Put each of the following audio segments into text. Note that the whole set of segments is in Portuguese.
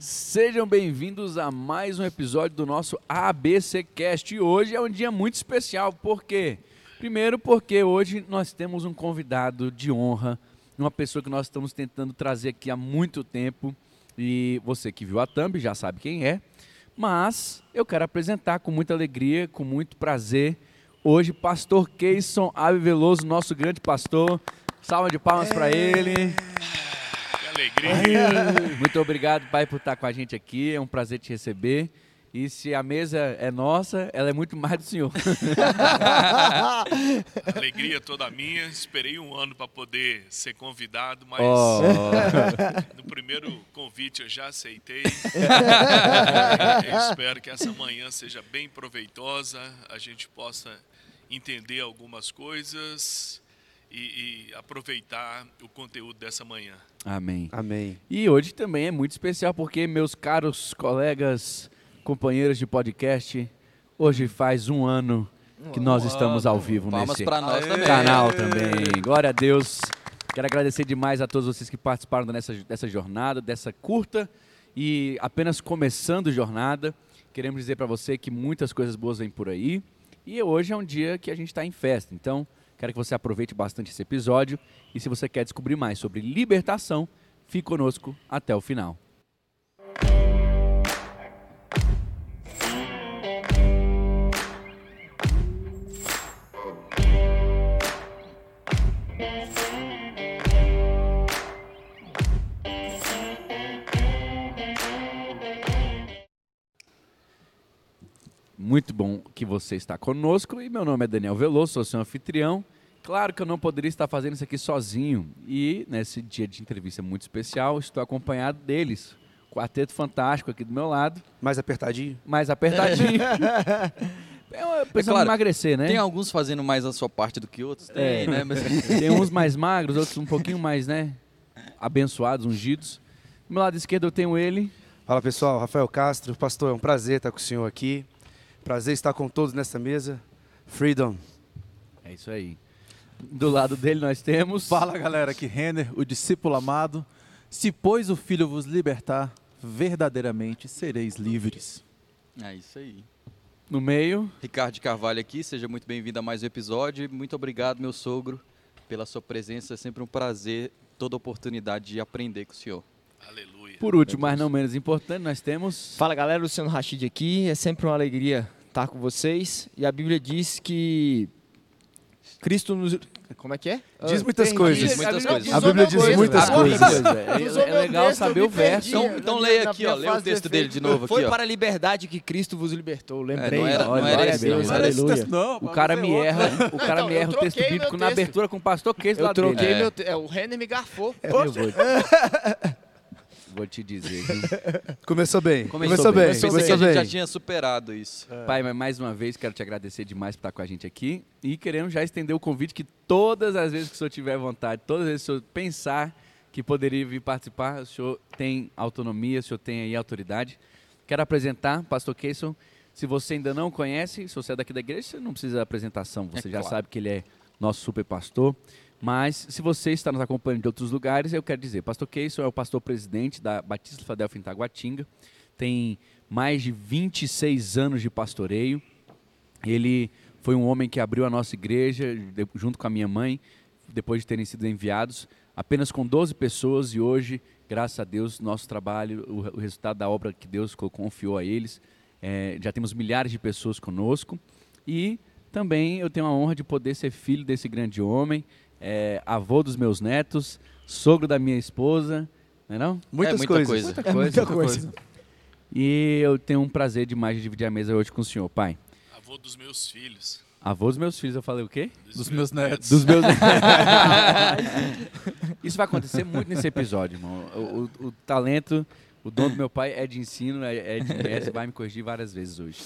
Sejam bem-vindos a mais um episódio do nosso ABC Cast. E hoje é um dia muito especial, por quê? Primeiro, porque hoje nós temos um convidado de honra, uma pessoa que nós estamos tentando trazer aqui há muito tempo. E você que viu a thumb já sabe quem é. Mas eu quero apresentar com muita alegria, com muito prazer, hoje, Pastor Keyson Ave Veloso, nosso grande pastor. Salva de palmas para ele. Alegria. Muito obrigado, Pai, por estar com a gente aqui. É um prazer te receber. E se a mesa é nossa, ela é muito mais do Senhor. alegria toda minha. Esperei um ano para poder ser convidado, mas Oh. no primeiro convite eu já aceitei. Eu espero que essa manhã seja bem proveitosa, a gente possa entender algumas coisas e, e aproveitar o conteúdo dessa manhã. Amém. Amém. E hoje também é muito especial porque, meus caros colegas, companheiros de podcast, hoje faz um ano que nós estamos ao vivo Palmas nesse para nós também. canal também. Glória a Deus. Quero agradecer demais a todos vocês que participaram dessa, dessa jornada, dessa curta e apenas começando jornada. Queremos dizer para você que muitas coisas boas vêm por aí. E hoje é um dia que a gente está em festa. Então, quero que você aproveite bastante esse episódio. E se você quer descobrir mais sobre libertação, fique conosco até o final. Muito bom que você está conosco. E meu nome é Daniel Veloso, sou seu anfitrião. Claro que eu não poderia estar fazendo isso aqui sozinho. E nesse dia de entrevista muito especial, estou acompanhado deles. Quarteto fantástico aqui do meu lado, Mais apertadinho? mais apertadinho. é, precisamos claro, emagrecer, né? Tem alguns fazendo mais a sua parte do que outros? Tem, É. né? Mas- Tem uns mais magros, outros um pouquinho mais, né? Abençoados, ungidos. Do meu lado esquerdo eu tenho ele. Fala pessoal, Rafael Castro, pastor, é um prazer estar com o senhor aqui. Prazer estar com todos nessa mesa. Freedom. É isso aí. Do lado dele nós temos. Fala galera, aqui Renner, o discípulo amado. Se pois o Filho vos libertar, verdadeiramente sereis livres. É isso aí. No meio. Ricardo de Carvalho aqui, seja muito bem-vindo a mais um episódio. E Muito obrigado, meu sogro, pela sua presença. É sempre um prazer, toda oportunidade de aprender com o senhor. Aleluia. Por último, mas não menos importante, nós temos. Fala galera, Luciano Rachid aqui. É sempre uma alegria estar com vocês. E a Bíblia diz que Cristo nos. Como é que é? Diz muitas Tem- coisas. Diz muitas coisas. A Bíblia diz muitas Ah, coisas. É, é legal texto, saber eu o verso. Então, então leia aqui, ó. Leia o fase de texto dele de novo aqui, Foi ó. para a liberdade que Cristo vos libertou. Lembrei. não era- não era esse, não era esse. Não, O cara me erra, o cara me erra eu o texto bíblico na texto. abertura com o pastor Case Eu lá dele. troquei É. meu. É, o Renner me garfou. É, eu vou, te dizer, viu? Começou bem. Começou Começou, bem. bem. Pensei Começou que a gente bem. já tinha superado isso. Pai, mas mais uma vez quero te agradecer demais por estar com a gente aqui e queremos já estender o convite que todas as vezes que o senhor tiver vontade, todas as vezes que o senhor pensar que poderia vir participar, o senhor tem autonomia, o senhor tem aí autoridade. Quero apresentar, Pastor Keyson. Se você ainda não conhece, se você é daqui da igreja, você não precisa de apresentação, você É já claro. sabe que ele é nosso super pastor. Mas se você está nos acompanhando de outros lugares, eu quero dizer, Pastor Keyson é o pastor presidente da Batista Filadélfia em Taguatinga, tem mais de 26 anos de pastoreio. Ele foi um homem que abriu a nossa igreja junto com a minha mãe, depois de terem sido enviados, apenas com 12 pessoas e hoje, graças a Deus, nosso trabalho, o, re- o resultado da obra que Deus co- confiou a eles, é, já temos milhares de pessoas conosco e também eu tenho a honra de poder ser filho desse grande homem, é, avô dos meus netos, sogro da minha esposa, não é não? Muitas É muita coisas. coisa. Muita É muita coisa. E eu tenho um prazer demais de dividir a mesa hoje com o senhor, pai. Avô dos meus filhos. Avô dos meus filhos, eu falei o quê? Dos meus netos. Dos meus. Isso vai acontecer muito nesse episódio, irmão. O, o- o talento, o dom do meu pai é de ensino, é, é de mestre, vai me corrigir várias vezes hoje.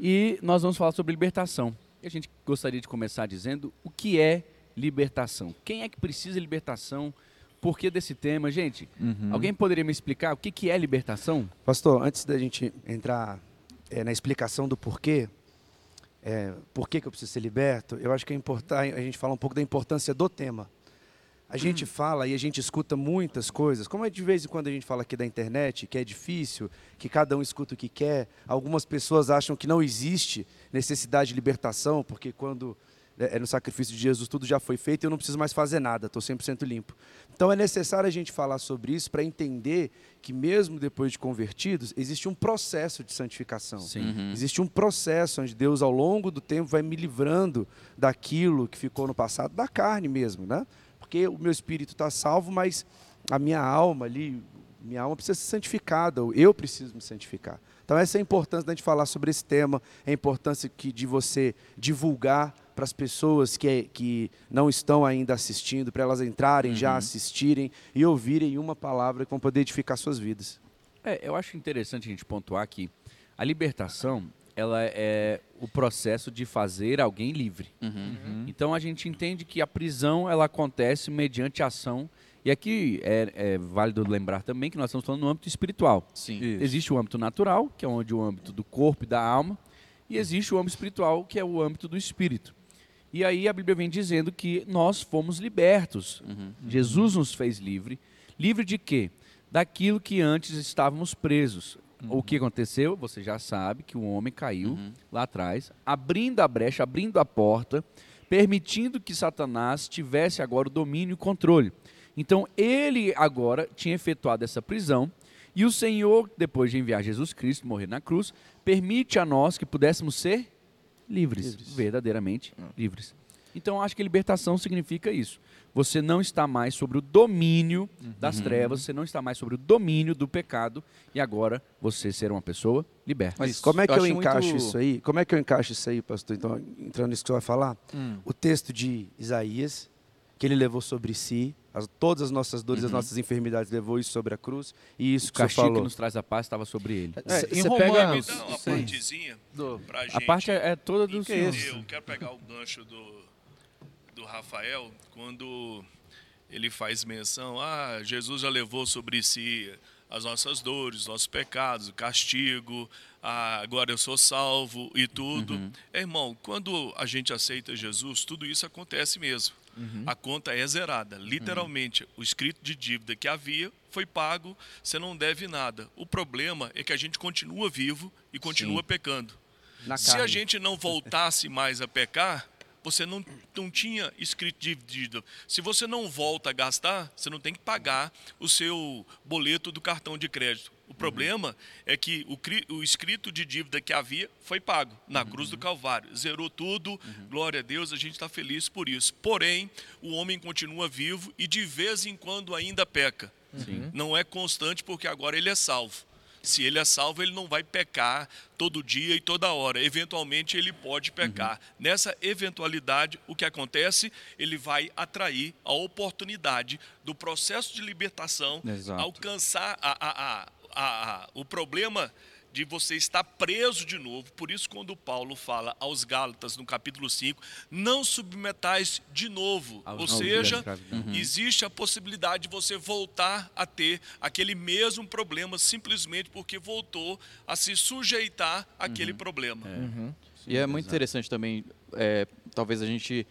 E nós vamos falar sobre libertação. E a gente gostaria de começar dizendo o que é libertação. Quem é que precisa de libertação? Por que desse tema? Gente, Uhum. alguém poderia me explicar o que, que é libertação? Pastor, antes da gente entrar eh, na explicação do porquê, eh, por que, que eu preciso ser liberto, eu acho que é importante a gente falar um pouco da importância do tema. A gente fala e a gente escuta muitas coisas, como é de vez em quando a gente fala aqui da internet, que é difícil, que cada um escuta o que quer. Algumas pessoas acham que não existe necessidade de libertação, porque quando é, é no sacrifício de Jesus tudo já foi feito e eu não preciso mais fazer nada, estou 100% limpo. Então é necessário a gente falar sobre isso para entender que mesmo depois de convertidos, existe um processo de santificação. Sim. Existe um processo onde Deus, ao longo do tempo, vai me livrando daquilo que ficou no passado, da carne mesmo, né? Porque o meu espírito está salvo, mas a minha alma ali, minha alma precisa ser santificada, ou eu preciso me santificar. Então essa é a importância da gente falar sobre esse tema, é a importância que, de você divulgar para as pessoas que, que não estão ainda assistindo, para elas entrarem já, assistirem e ouvirem uma palavra que vão poder edificar suas vidas. É, eu acho interessante a gente pontuar que a libertação ela é o processo de fazer alguém livre. Então a gente entende que a prisão ela acontece mediante a ação e aqui é, é válido lembrar também que nós estamos falando no âmbito espiritual. Sim. Isso. Existe o âmbito natural, que é onde o âmbito do corpo e da alma, e existe o âmbito espiritual, que é o âmbito do espírito. E aí a Bíblia vem dizendo que nós fomos libertos. Jesus nos fez livre. Livre de quê? Daquilo que antes estávamos presos. O que aconteceu? Você já sabe que o homem caiu lá atrás, abrindo a brecha, abrindo a porta, permitindo que Satanás tivesse agora o domínio e o controle. Então ele agora tinha efetuado essa prisão e o Senhor, depois de enviar Jesus Cristo morrer na cruz, permite a nós que pudéssemos ser livres, verdadeiramente livres. Então acho que libertação significa isso. Você não está mais sobre o domínio das trevas, você não está mais sobre o domínio do pecado e agora você ser uma pessoa liberta. Mas como é que eu, acho encaixo muito- isso aí? Como é que eu encaixo isso aí, pastor? Então, entrando nisso que você vai falar, Hum. o texto de Isaías, que ele levou sobre si, as- todas as nossas dores, as nossas enfermidades, levou isso sobre a cruz, e isso O que castigo que falou. nos traz a paz estava sobre ele. É, Cê- em Romanos, pega- Me dá uma sim. partezinha Do- pra gente A parte é, é toda do Que é isso? Eu quero pegar o gancho do, do Rafael, quando ele faz menção, ah, Jesus já levou sobre si as nossas dores, os nossos pecados, o castigo, ah, agora eu sou salvo e tudo. É, irmão, quando a gente aceita Jesus, tudo isso acontece mesmo. A conta é zerada. Literalmente, o escrito de dívida que havia foi pago, você não deve nada. O problema é que a gente continua vivo e continua pecando. Na Se a carne. gente não voltasse mais a pecar, você não, não tinha escrito de dívida. Se você não volta a gastar, você não tem que pagar o seu boleto do cartão de crédito. O problema é que o, o escrito de dívida que havia foi pago na cruz do Calvário. Zerou tudo, glória a Deus, a gente está feliz por isso. Porém, o homem continua vivo e de vez em quando ainda peca. Não é constante porque agora ele é salvo. Se ele é salvo, ele não vai pecar todo dia e toda hora. Eventualmente, ele pode pecar. Nessa eventualidade, o que acontece? Ele vai atrair a oportunidade do processo de libertação, Exato. alcançar a- a- a- a- o problema de você estar preso de novo. Por isso, quando Paulo fala aos Gálatas, no capítulo 5, não submetais de novo. Aos- Ou seja, escravidão. existe a possibilidade de você voltar a ter aquele mesmo problema simplesmente porque voltou a se sujeitar àquele problema. E é muito interessante também, é, talvez a gente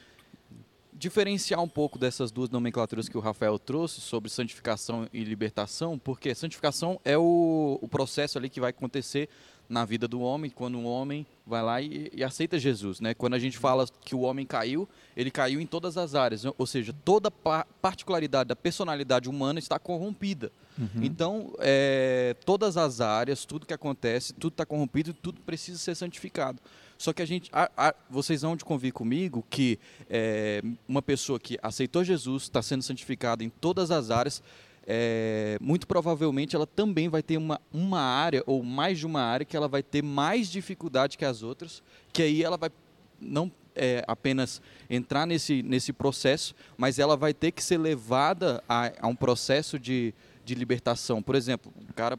diferenciar um pouco dessas duas nomenclaturas que o Rafael trouxe sobre santificação e libertação, porque santificação é o, o processo ali que vai acontecer na vida do homem quando um homem vai lá e, e aceita Jesus, né? Quando a gente fala que o homem caiu, ele caiu em todas as áreas, ou seja, toda pa particularidade da personalidade humana está corrompida. Então, é, todas as áreas, tudo que acontece, tudo está corrompido, tudo precisa ser santificado. Só que a gente, a- a- vocês vão de convir comigo que é, uma pessoa que aceitou Jesus está sendo santificada em todas as áreas. é, muito provavelmente ela também vai ter uma, uma área ou mais de uma área que ela vai ter mais dificuldade que as outras, que aí ela vai não é, apenas entrar nesse, nesse processo, mas ela vai ter que ser levada a, a um processo de, de libertação. Por exemplo, o cara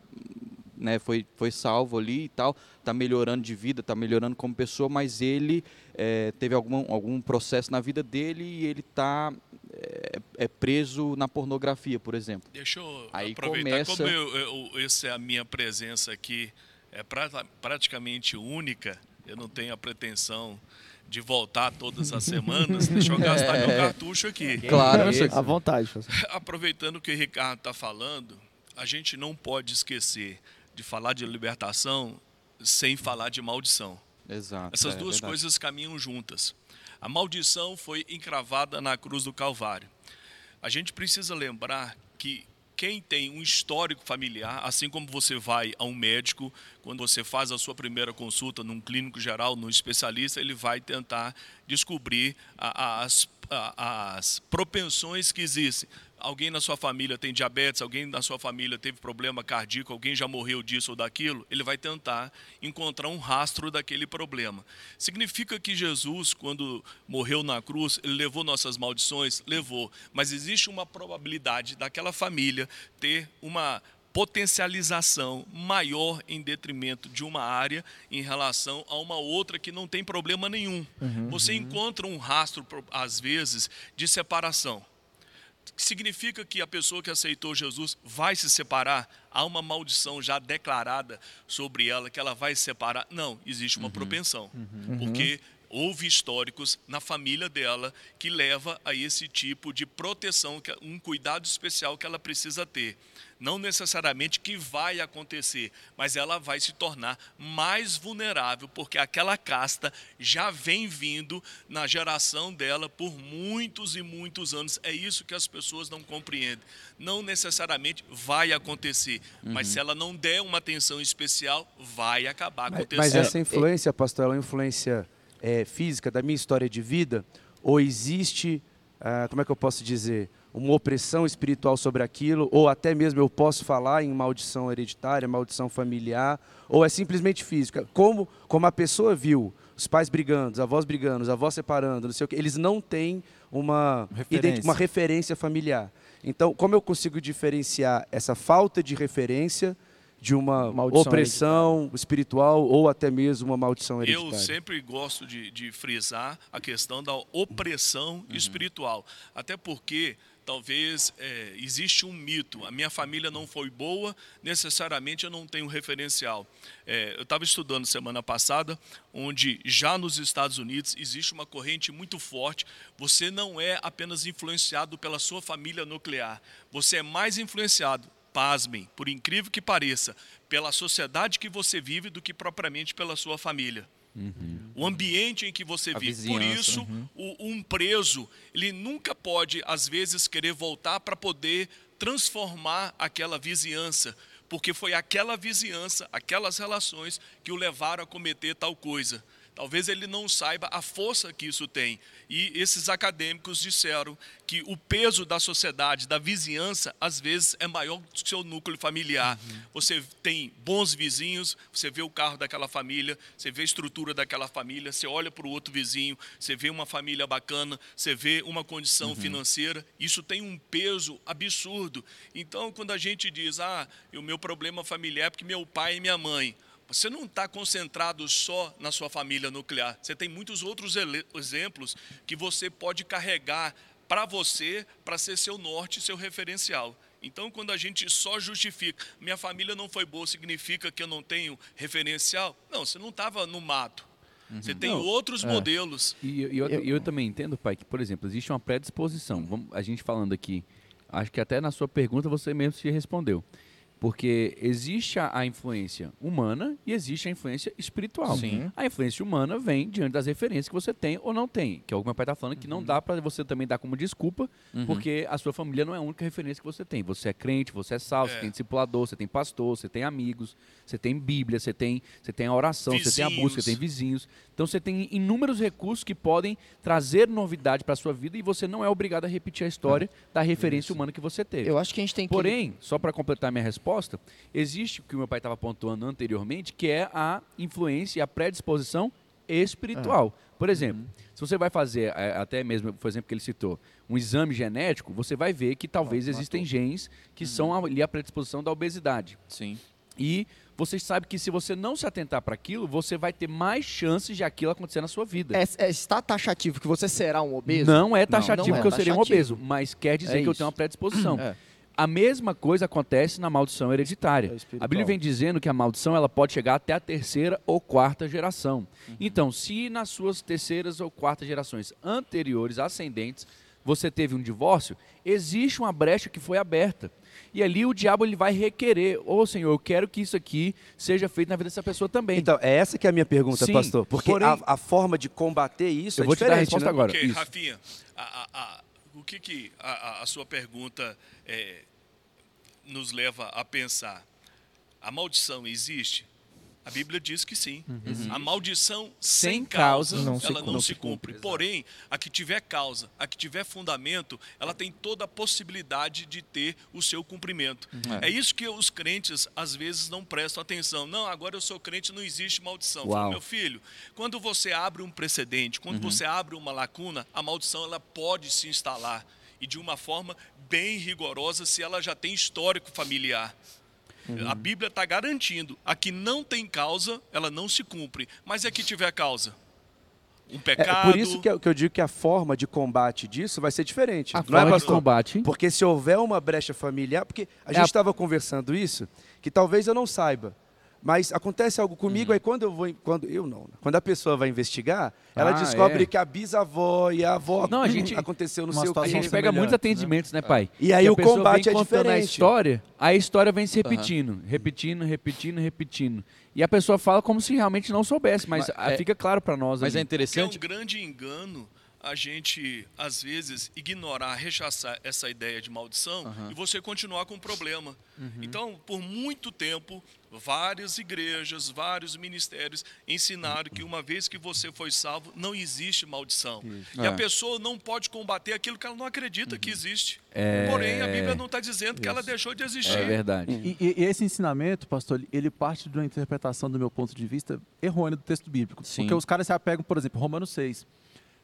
né, foi, foi salvo ali e tal, está melhorando de vida, está melhorando como pessoa, mas ele é, teve algum, algum processo na vida dele e ele está é, é preso na pornografia, por exemplo. Deixa eu Aí aproveitar, começa- como eu, eu- essa é a minha presença aqui, é pra- praticamente única, eu não tenho a pretensão de voltar todas as semanas, deixa eu gastar meu cartucho aqui. Claro, À vontade. Aproveitando o que o Ricardo está falando, a gente não pode esquecer de falar de libertação sem falar de maldição. Exato. Essas é duas verdade. coisas caminham juntas. A maldição foi encravada na cruz do Calvário. A gente precisa lembrar que quem tem um histórico familiar, assim como você vai a um médico, quando você faz a sua primeira consulta num clínico geral, num especialista, ele vai tentar descobrir a- as, a- as propensões que existem. Alguém na sua família tem diabetes, alguém na sua família teve problema cardíaco, alguém já morreu disso ou daquilo, ele vai tentar encontrar um rastro daquele problema. Significa que Jesus, quando morreu na cruz, ele levou nossas maldições? Levou. Mas existe uma probabilidade daquela família ter uma potencialização maior em detrimento de uma área em relação a uma outra que não tem problema nenhum. Você encontra um rastro, às vezes, de separação significa que a pessoa que aceitou Jesus vai se separar? Há uma maldição já declarada sobre ela que ela vai se separar? Não, existe uma propensão. Porque houve históricos na família dela que leva a esse tipo de proteção, que é um cuidado especial que ela precisa ter. Não necessariamente que vai acontecer, mas ela vai se tornar mais vulnerável, porque aquela casta já vem vindo na geração dela por muitos e muitos anos. É isso que as pessoas não compreendem. Não necessariamente vai acontecer, mas se ela não der uma atenção especial, vai acabar Mas, acontecendo. mas essa influência, pastor, ela é uma influência é, física da minha história de vida? Ou existe, ah, como é que eu posso dizer, uma opressão espiritual sobre aquilo? Ou até mesmo eu posso falar em maldição hereditária, maldição familiar? Ou é simplesmente física? Como, como a pessoa viu os pais brigando, os avós brigando, os avós separando, não sei o quê, eles não têm uma Referência. uma referência familiar. Então, como eu consigo diferenciar essa falta de referência de uma Maldição opressão espiritual ou até mesmo uma maldição hereditária? Eu sempre gosto de, de frisar a questão da opressão espiritual. Até porque talvez é, existe um mito. A minha família não foi boa, necessariamente eu não tenho referencial. É, eu estava estudando semana passada, onde já nos Estados Unidos existe uma corrente muito forte. Você não é apenas influenciado pela sua família nuclear, você é mais influenciado pasmem, por incrível que pareça, pela sociedade que você vive do que propriamente pela sua família. O ambiente em que você A vive. Por vizinhança, isso, o- um preso, ele nunca pode, às vezes, querer voltar para poder transformar aquela vizinhança, porque foi aquela vizinhança, aquelas relações que o levaram a cometer tal coisa. Talvez ele não saiba a força que isso tem. E esses acadêmicos disseram que o peso da sociedade, da vizinhança, às vezes é maior do que o seu núcleo familiar. Você tem bons vizinhos, você vê o carro daquela família, você vê a estrutura daquela família, você olha para o outro vizinho, você vê uma família bacana, você vê uma condição financeira. Isso tem um peso absurdo. Então, quando a gente diz, ah, o meu problema familiar é porque meu pai e minha mãe. Você não está concentrado só na sua família nuclear. Você tem muitos outros exemplos que você pode carregar para você, para ser seu norte, seu referencial. Então, quando a gente só justifica, minha família não foi boa, significa que eu não tenho referencial? Não, você não estava no mato. Você tem Não, outros modelos. E, e eu, e eu também entendo, pai, que, por exemplo, existe uma predisposição. Vamos, a gente falando aqui, acho que até na sua pergunta você mesmo se respondeu. Porque existe a, a influência humana e existe a influência espiritual. Sim. A influência humana vem diante das referências que você tem ou não tem. Que é o que meu pai está falando, que não dá para você também dar como desculpa, porque a sua família não é a única referência que você tem. Você é crente, você é salvo, É. você tem discipulador, você tem pastor, você tem amigos, você tem Bíblia, você tem, você tem a oração, você tem a Vizinhos. música, você tem vizinhos. Então você tem inúmeros recursos que podem trazer novidade para a sua vida e você não é obrigado a repetir a história da referência humana que você teve. Eu acho que a gente tem que. Porém, só para completar minha resposta, existe o que o meu pai estava pontuando anteriormente, que é a influência e a predisposição espiritual. Por exemplo, se você vai fazer, é, até mesmo, por exemplo, que ele citou, um exame genético, você vai ver que talvez existem genes que são ali a predisposição da obesidade. Sim. E você sabe que se você não se atentar para aquilo, você vai ter mais chances de aquilo acontecer na sua vida. É, é, está taxativo que você será um obeso? Não é taxativo Não é que eu seria um obeso, mas quer dizer É que eu tenho uma predisposição. É. A mesma coisa acontece na maldição hereditária. É. A Bíblia vem dizendo que a maldição ela pode chegar até a terceira ou quarta geração. Então, se nas suas terceiras ou quartas gerações anteriores, ascendentes, você teve um divórcio, existe uma brecha que foi aberta. E ali o diabo ele vai requerer, ô Senhor, eu quero que isso aqui seja feito na vida dessa pessoa também. Então, é essa que é a minha pergunta, Sim, pastor. Porque porém- a, a forma de combater isso eu é vou te dar a resposta né? agora. Ok, Isso. Rafinha, a- a- a- o que, que a sua pergunta é, nos leva a pensar? A maldição existe? A Bíblia diz que sim. A maldição sem, Sem causa, não se ela cumpre. não se cumpre. Porém, a que tiver causa, a que tiver fundamento, ela tem toda a possibilidade de ter o seu cumprimento. É, isso que os crentes às vezes não prestam atenção. Não, agora eu sou crente, não existe maldição. Uau. meu filho, quando você abre um precedente, quando você abre uma lacuna, a maldição ela pode se instalar e de uma forma bem rigorosa se ela já tem histórico familiar. A Bíblia está garantindo, a que não tem causa, ela não se cumpre, mas a que tiver causa, um É, pecado. por isso que eu, que eu digo que a forma de combate disso vai ser diferente. A não é, forma de pastor? combate. Porque se houver uma brecha familiar, porque a É gente a- estava conversando isso, que talvez eu não saiba, mas acontece algo comigo, Uhum. aí quando eu vou, quando eu não, né? quando a pessoa vai investigar, ela Ah, descobre é. que a bisavó e a avó Não, a gente- aconteceu no seu A gente pega muitos né? atendimentos, né, pai? E aí o combate vem é contando a diferente. história, a história vem se repetindo, repetindo, repetindo, repetindo. E a pessoa fala como se realmente não soubesse, mas, Mas é- fica claro para nós. Mas é ali. Que é um interessante. grande engano a gente, às vezes, ignorar, rechaçar essa ideia de maldição e você continuar com o problema. Então, por muito tempo, várias igrejas, vários ministérios ensinaram que uma vez que você foi salvo, não existe maldição. E É. a pessoa não pode combater aquilo que ela não acredita que existe. É. Porém, a Bíblia não está dizendo que ela deixou de existir. É verdade. E, e- e esse ensinamento, pastor, ele- ele parte de uma interpretação, do meu ponto de vista, errônea do texto bíblico. Sim. Porque os caras se apegam, por exemplo, Romanos 6,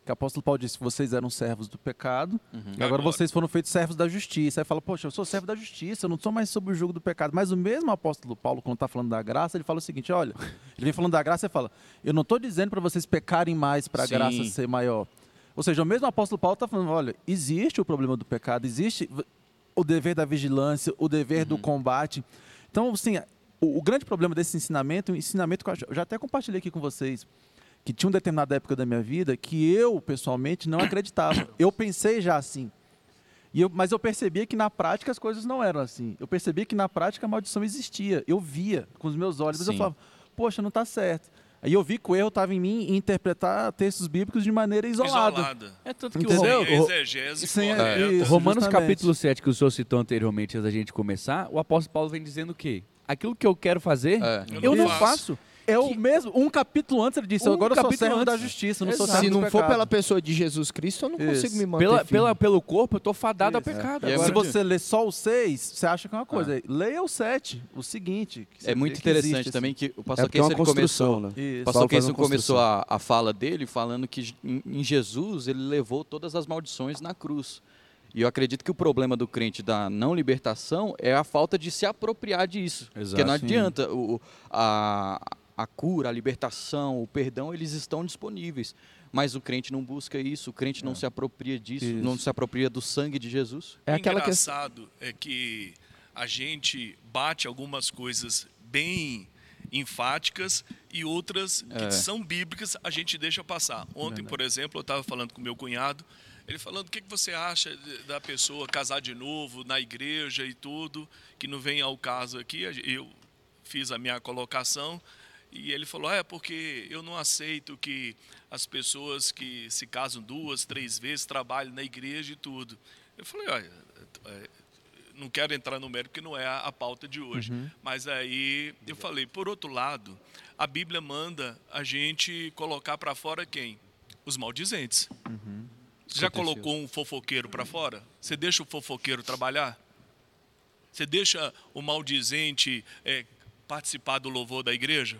que o apóstolo Paulo disse: vocês eram servos do pecado, e agora, Agora. vocês foram feitos servos da justiça. Aí fala, poxa, eu sou servo da justiça, eu não sou mais sob o jugo do pecado. Mas o mesmo apóstolo Paulo, quando está falando da graça, ele fala o seguinte: olha, ele vem falando da graça e fala: eu não estou dizendo para vocês pecarem mais para a graça ser maior. Ou seja, o mesmo apóstolo Paulo está falando: olha, existe o problema do pecado, existe o dever da vigilância, o dever do combate. Então, assim, o, o grande problema desse ensinamento, o ensinamento que eu já até compartilhei aqui com vocês, que tinha uma determinada época da minha vida que eu, pessoalmente, não acreditava. Eu pensei já assim. E eu, mas eu percebia que na prática as coisas não eram assim. Eu percebia que na prática a maldição existia. Eu via com os meus olhos, mas eu Sim. falava, poxa, não está certo. Aí eu vi que o erro estava em mim em interpretar textos bíblicos de maneira isolada. Isolada. É tanto que o Entendeu? Exegese Sem correta. isso. Romanos justamente. capítulo 7, que o senhor citou anteriormente antes da gente começar, o apóstolo Paulo vem dizendo o quê? Aquilo que eu quero fazer, É. eu não faço. faço. É o mesmo, um capítulo antes ele disse, Um agora eu sou capítulo servo da justiça, não sou Exato. servo Se não for pecado. pela pessoa de Jesus Cristo, eu não Isso. consigo me manter Pela, pela, pelo corpo, eu tô fadado Isso. pecado. E é Agora, Se você ler só o 6, você acha que é uma coisa. Leia o 7, o seguinte. É muito existe interessante também que o É pastor é começou. né? O pastor começou a, a fala dele falando que em, em Jesus ele levou todas as maldições na cruz. E eu acredito que o problema do crente da não libertação é a falta de se apropriar disso. Exato. Porque não adianta o- a, a cura, a libertação, o perdão, eles estão disponíveis. Mas o crente não busca isso, o crente não se apropria disso, Isso. não se apropria do sangue de Jesus. É o aquela engraçado é que a gente bate algumas coisas bem enfáticas e outras que É. são bíblicas a gente deixa passar. Ontem, por exemplo, eu estava falando com meu cunhado, ele falando o que, que você acha da pessoa casar de novo na igreja e tudo, que não vem ao caso aqui. Eu fiz a minha colocação e ele falou: "Ah, é porque eu não aceito que as pessoas que se casam duas, três vezes trabalhem na igreja e tudo. Eu falei: olha, é, não quero entrar no mérito porque não é a, a pauta de hoje. Mas aí eu falei, por outro lado, a Bíblia manda a gente colocar para fora quem? Os maldizentes. Você já Aconteceu. colocou um fofoqueiro para fora? Você deixa o fofoqueiro trabalhar? Você deixa o maldizente é, participar do louvor da igreja?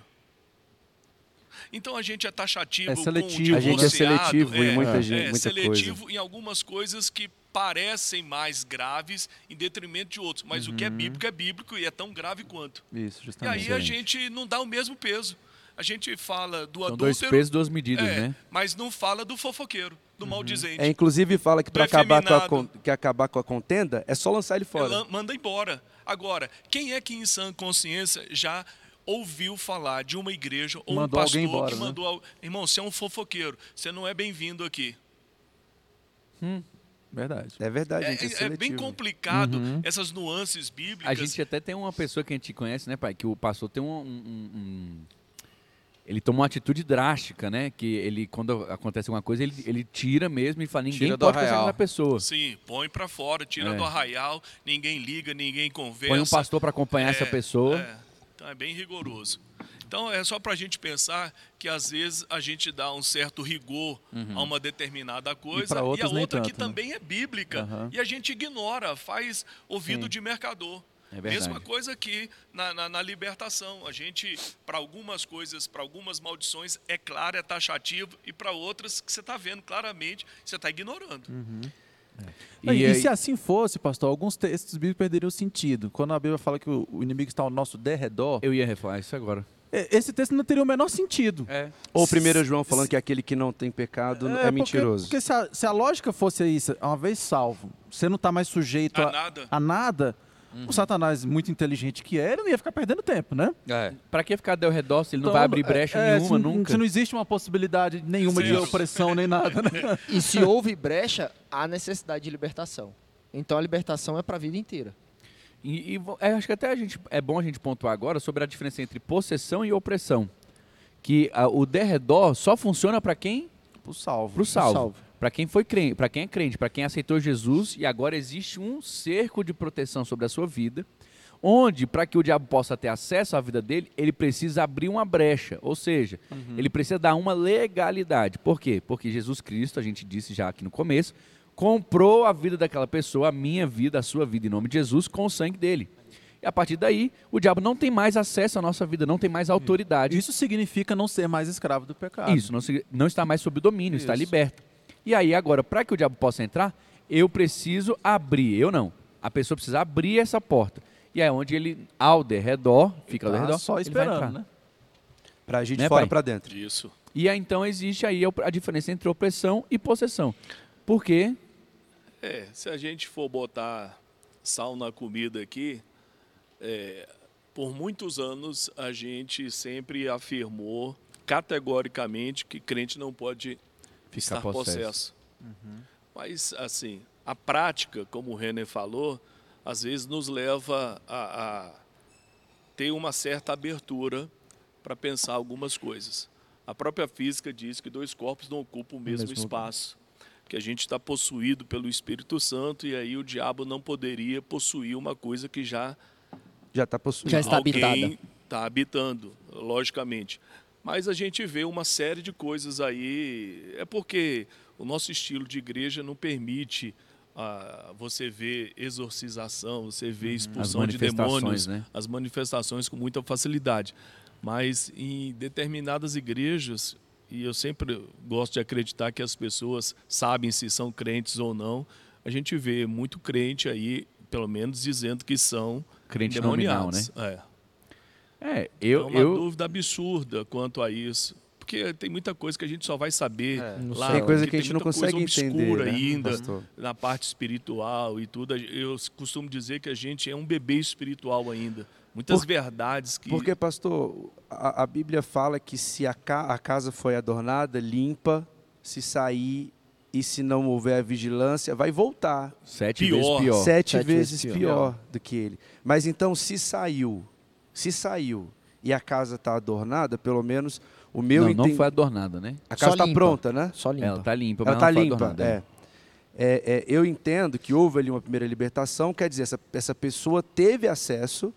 Então a gente é taxativo É com o seletivo, A gente é seletivo em é, muita, gente, é, muita seletivo em algumas coisas que parecem mais graves em detrimento de outros. Mas o que é bíblico é bíblico e é tão grave quanto. Isso, E justamente. aí a gente não dá o mesmo peso. A gente fala do São dois adúltero, pesos, duas medidas, é, né? mas não fala do fofoqueiro. do maldizente. É, inclusive fala que para acabar, com a, que acabar com a contenda é só lançar ele fora. Manda embora. Agora, quem é que em sã consciência já ouviu falar de uma igreja ou Mandou um pastor embora, que né? mandou... al- Irmão, você é um fofoqueiro. Você não é bem-vindo aqui. Verdade. É verdade, É, gente, é, é- é bem complicado Uhum. essas nuances bíblicas. A gente até tem uma pessoa que a gente conhece, né, pai? Que o pastor tem um. um- um- um- Ele toma uma atitude drástica, né? Que ele, quando acontece alguma coisa, ele, ele tira mesmo e fala: ninguém Tira pode arraial. na pessoa. Sim, põe pra fora, tira É. do arraial, ninguém liga, ninguém conversa. Põe um pastor para acompanhar essa É, pessoa. É, então é bem rigoroso. Então é só para a gente pensar que às vezes a gente dá um certo rigor a uma determinada coisa pra e, outros a outra que tanto, né? também é bíblica Aham. e a gente ignora, faz ouvido Sim. de mercador. É. Mesma coisa que na, na- na libertação. A gente, para algumas coisas, para algumas maldições, é claro, é taxativo, e para outras que você está vendo claramente, você está ignorando. E, e aí- se assim fosse, pastor, alguns textos bíblicos perderiam sentido. Quando a Bíblia fala que o, o inimigo está ao nosso derredor, Eu ia falar isso agora. e- esse texto não teria o menor sentido. É. Ou 1 João falando que aquele que não tem pecado é, porque- mentiroso. Porque, se, a, se a lógica fosse isso, uma vez salvo, você não está mais sujeito A a, nada. a nada, Uhum. o Satanás, muito inteligente que é, ele não ia ficar perdendo tempo, né? É. Pra que ficar ao redor se ele não Então, vai abrir brecha é, nenhuma se, nunca? Se não existe uma possibilidade nenhuma de Zero. opressão nem nada, né? E se houve brecha, há necessidade de libertação. Então a libertação é para a vida inteira. E, e é, acho que até a gente, é bom a gente pontuar agora sobre a diferença entre possessão e opressão. Que a- o derredor só funciona para quem? Pro salvo. Para o salvo. Para quem foi crente, para quem é crente, para quem aceitou Jesus e agora existe um cerco de proteção sobre a sua vida, onde para que o diabo possa ter acesso à vida dele, ele precisa abrir uma brecha, ou seja, ele precisa dar uma legalidade. Por quê? Porque Jesus Cristo, a gente disse já aqui no começo, comprou a vida daquela pessoa, a minha vida, a sua vida em nome de Jesus com o sangue dele. E a partir daí, o diabo não tem mais acesso à nossa vida, não tem mais autoridade. Isso significa não ser mais escravo do pecado. Isso, não, não está mais sob domínio, está Isso. liberto. E aí, agora, para que o diabo possa entrar, eu preciso abrir. Eu não. A pessoa precisa abrir essa porta. E é onde ele, ao derredor, fica ao Tá derredor, só ele vai esperando, entrar. né? Pra agir de Né, fora pai? pra dentro. Isso. E aí, então, existe aí a diferença entre opressão e possessão. Porque É, se a gente for botar sal na comida aqui, é, por muitos anos a gente sempre afirmou categoricamente que crente não pode estar possesso. possesso. Mas, assim, a prática, como o Renner falou, às vezes nos leva a, a ter uma certa abertura para pensar algumas coisas. A própria física diz que dois corpos não ocupam o mesmo, mesmo espaço. Que a gente está possuído pelo Espírito Santo e aí o diabo não poderia possuir uma coisa que já Já tá possuído. Já está habitada. está habitando, logicamente. Mas a gente vê uma série de coisas aí. É porque o nosso estilo de igreja não permite ah, você ver exorcização, você vê expulsão de demônios, né? as manifestações com muita facilidade. Mas em determinadas igrejas, e eu sempre gosto de acreditar que as pessoas sabem se são crentes ou não, a gente vê muito crente aí, pelo menos dizendo que são crente nominal, né? endemoniados. É. É, é eu, uma eu, dúvida absurda quanto a isso. Porque tem muita coisa que a gente só vai saber Não lá. Tem coisa que a gente não consegue entender, obscura né, ainda pastor? na parte espiritual e tudo. Eu costumo dizer que a gente é um bebê espiritual ainda. Muitas Por- verdades que Porque, pastor, a, a Bíblia fala que se a, ca- a casa foi adornada, limpa, se sair e se não houver vigilância, vai voltar. sete Pior. vezes pior. Sete, Sete vezes, vezes pior. do que ele. Mas então, se saiu, se saiu e a casa está adornada, pelo menos o meu não, não enten- foi adornada, né? A casa está pronta, né? Só limpa. Ela tá limpa, Ela mas está não foi limpa. adornada. É. É, é, eu entendo que houve ali uma primeira libertação, quer dizer, essa, essa pessoa teve acesso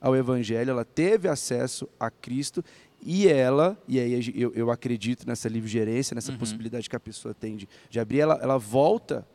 ao Evangelho, ela teve acesso a Cristo e ela, e aí eu, eu acredito nessa livre gerência, Uhum. nessa possibilidade que a pessoa tem de, de abrir, ela, ela volta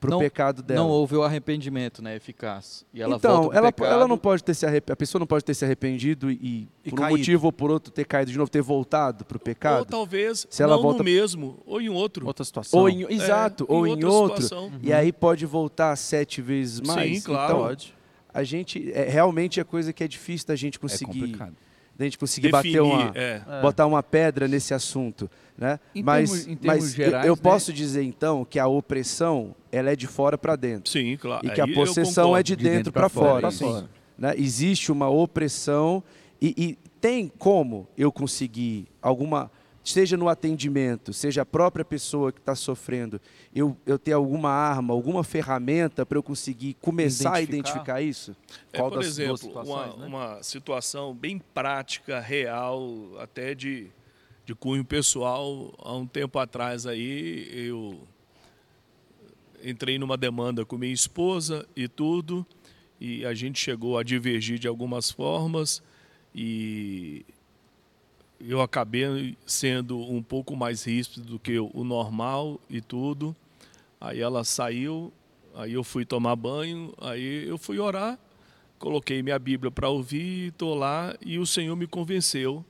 para o Não- pecado dela. Não houve o arrependimento, né, eficaz. E ela então, ela, pecado. ela não pode ter se arrep... a pessoa não pode ter se arrependido e, E por um caído. motivo ou por outro ter caído de novo, ter voltado para o ou pecado. talvez Se ela não volta- no mesmo, ou em outro. Outra situação. Ou em, exato, É, ou em em outra outro. situação. E aí pode voltar sete vezes mais. Sim, claro. Então, Pode. a gente é, realmente é coisa que é difícil da gente É conseguir complicado. Da gente conseguir Definir, bater uma, é. Botar uma pedra nesse assunto, né? Em mas termos- em termos mas gerais, eu, né? posso dizer então que a opressão ela é de fora para dentro Sim, claro. e que a Aí eu possessão é de, De dentro, dentro para pra fora, fora. sim. Né? Existe uma opressão e, e tem como eu conseguir alguma, seja no atendimento, seja a própria pessoa que está sofrendo, eu, eu ter alguma arma, alguma ferramenta para eu conseguir começar a Identificar. identificar isso? É, Qual por das exemplo, uma, né? uma situação bem prática, real, até de, de cunho pessoal. Há um tempo atrás aí, eu entrei numa demanda com minha esposa e tudo, e a gente chegou a divergir de algumas formas, e eu acabei sendo um pouco mais ríspido do que o normal e tudo. Aí ela saiu, aí eu fui tomar banho, aí eu fui orar, coloquei minha Bíblia para ouvir, estou lá e o Senhor me convenceu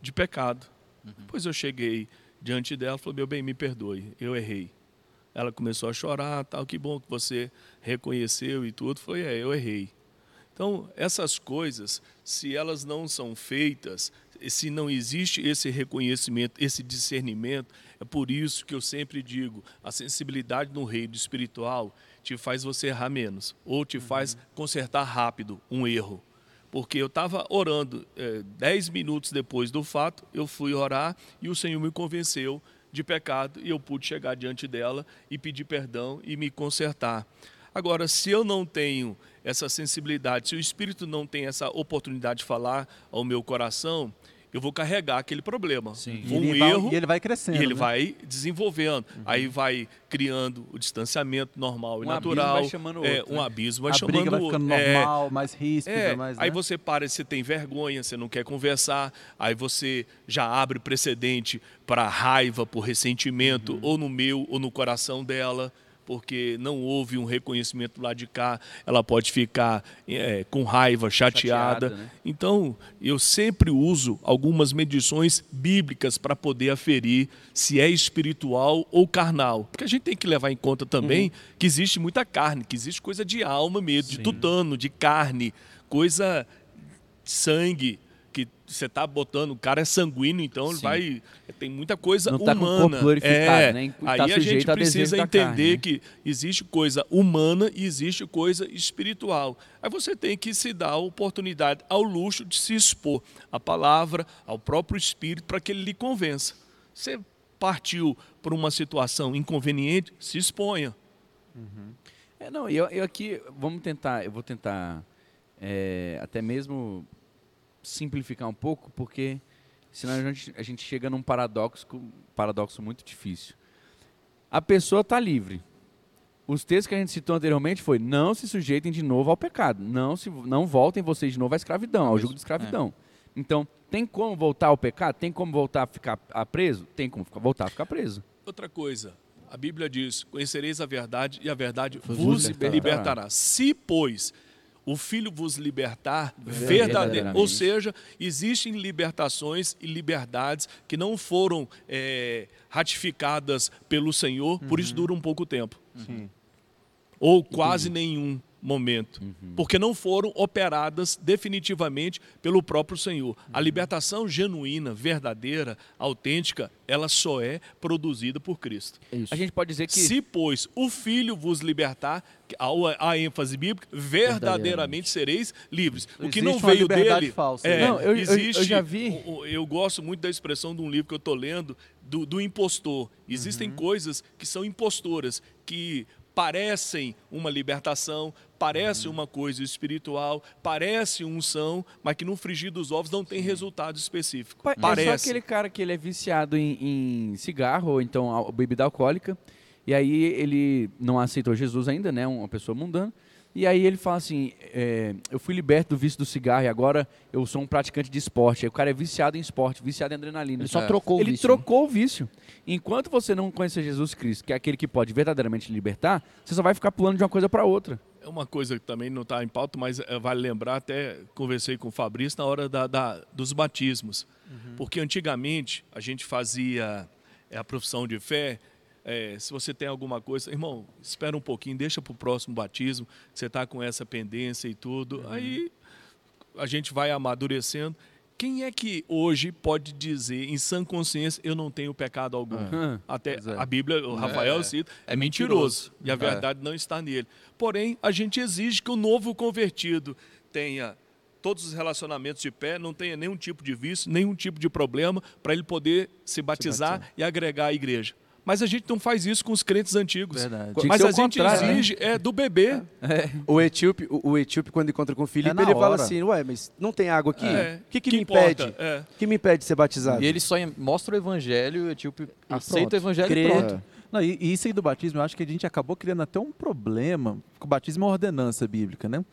de pecado. Depois eu cheguei diante dela, falou: "Meu bem, me perdoe, eu errei". Ela começou a chorar, tal, que bom que você reconheceu e tudo. Foi, é, eu errei. Então, essas coisas, se elas não são feitas, se não existe esse reconhecimento, esse discernimento, é por isso que eu sempre digo, a sensibilidade no reino espiritual te faz você errar menos, ou te faz consertar rápido um erro. Porque eu estava orando, eh, dez minutos depois do fato, eu fui orar e o Senhor me convenceu de pecado e eu pude chegar diante dela e pedir perdão e me consertar. Agora, se eu não tenho essa sensibilidade, se o Espírito não tem essa oportunidade de falar ao meu coração, eu vou carregar aquele problema. Sim. Vou E um ele vai- erro e ele vai crescendo. e ele né? vai desenvolvendo. Aí vai criando o distanciamento normal e Um abismo natural. vai chamando é, outro, um né? abismo vai a chamando briga vai o ficando outro. É, normal, mais ríspida, é, mais. aí né? você para, você tem vergonha, você não quer conversar, aí você já abre precedente para raiva, por ressentimento, Uhum. ou no meu ou no coração dela, porque não houve um reconhecimento lá de cá, ela pode ficar é, com raiva, chateada. Chateada, né? Então, eu sempre uso algumas medições bíblicas para poder aferir se é espiritual ou carnal. Porque a gente tem que levar em conta também que existe muita carne, que existe coisa de alma mesmo, de tutano, de carne, coisa de sangue que você tá botando, o cara é sanguíneo, então ele Sim. vai tem muita coisa Não tá com o humana. corpo glorificado, é, né? Tá Aí a gente a precisa entender carne, né? que existe coisa humana e existe coisa espiritual. Aí você tem que se dar a oportunidade ao luxo de se expor à palavra, ao próprio espírito, para que ele lhe convença. Você partiu por uma situação inconveniente, se exponha. É, não, eu, eu aqui, vamos tentar, eu vou tentar é, até mesmo simplificar um pouco, porque senão a gente, a gente chega num paradoxo, paradoxo muito difícil. A pessoa está livre. Os textos que a gente citou anteriormente foi não se sujeitem de novo ao pecado, não, se, não voltem vocês de novo à escravidão, ao jugo de escravidão. Então, tem como voltar ao pecado? Tem como voltar a ficar a preso? Tem como ficar- voltar a ficar preso. Outra coisa, a Bíblia diz: Conhecereis a verdade e a verdade Vos vos libertará. libertará. Se, pois, o Filho vos libertar Verdadeiramente. verdadeiramente, ou seja, existem libertações e liberdades que não foram eh, ratificadas pelo Senhor, por isso dura um pouco tempo, ou quase nenhum momento, Uhum. porque não foram operadas definitivamente pelo próprio Senhor. A libertação genuína, verdadeira, autêntica, ela só é produzida por Cristo. A gente pode dizer que Se, pois, o Filho vos libertar, a ênfase bíblica, verdadeiramente sereis livres. O que Existe não veio dele. falsa, é, né? Não, eu- eu- eu existe, já vi. o- Eu gosto muito da expressão de um livro que eu estou lendo, do, do impostor. Existem Uhum. coisas que são impostoras, que parecem uma libertação, parece uma coisa espiritual, parece unção, mas que no frigir dos ovos não tem resultado específico. Pa- É Parece. só aquele cara que ele é viciado em, em cigarro ou então bebida alcoólica. E aí ele não aceitou Jesus ainda, né? Uma pessoa mundana. E aí ele fala assim, é, eu fui liberto do vício do cigarro e agora eu sou um praticante de esporte. Aí o cara é viciado em esporte, viciado em adrenalina. Ele só É. trocou o Ele vício, né? trocou o vício. Enquanto você não conhecer Jesus Cristo, que é aquele que pode verdadeiramente te libertar, você só vai ficar pulando de uma coisa para outra. É uma coisa que também não está em pauta, mas eh, vale lembrar, até conversei com o Fabrício na hora da, da- dos batismos. Porque antigamente a gente fazia eh, a profissão de fé. eh, se você tem alguma coisa, irmão, espera um pouquinho, deixa para o próximo batismo, você está com essa pendência e tudo. Aí a gente vai amadurecendo. Quem é que hoje pode dizer em sã consciência eu não tenho pecado algum? Hum. Até é. a Bíblia, o Rafael É. cita, é, É mentiroso. mentiroso. E a É. verdade não está nele. Porém, a gente exige que o novo convertido tenha todos os relacionamentos de pé, não tenha nenhum tipo de vício, nenhum tipo de problema, para ele poder se batizar, e agregar à igreja. Mas a gente não faz isso com os crentes antigos. Verdade. Mas a o gente né? exige é do bebê. O etíope, o, o etíope, quando encontra com o Filipe, É ele fala hora. assim, ué, mas não tem água aqui? É, O que, que, que me importa? impede? É. O que me impede de ser batizado? E ele só mostra o evangelho, tipo, aceita pronto. o evangelho Crê. e pronto. Não, e, e isso aí do batismo, eu acho que a gente acabou criando até um problema, porque o batismo é uma ordenança bíblica, né?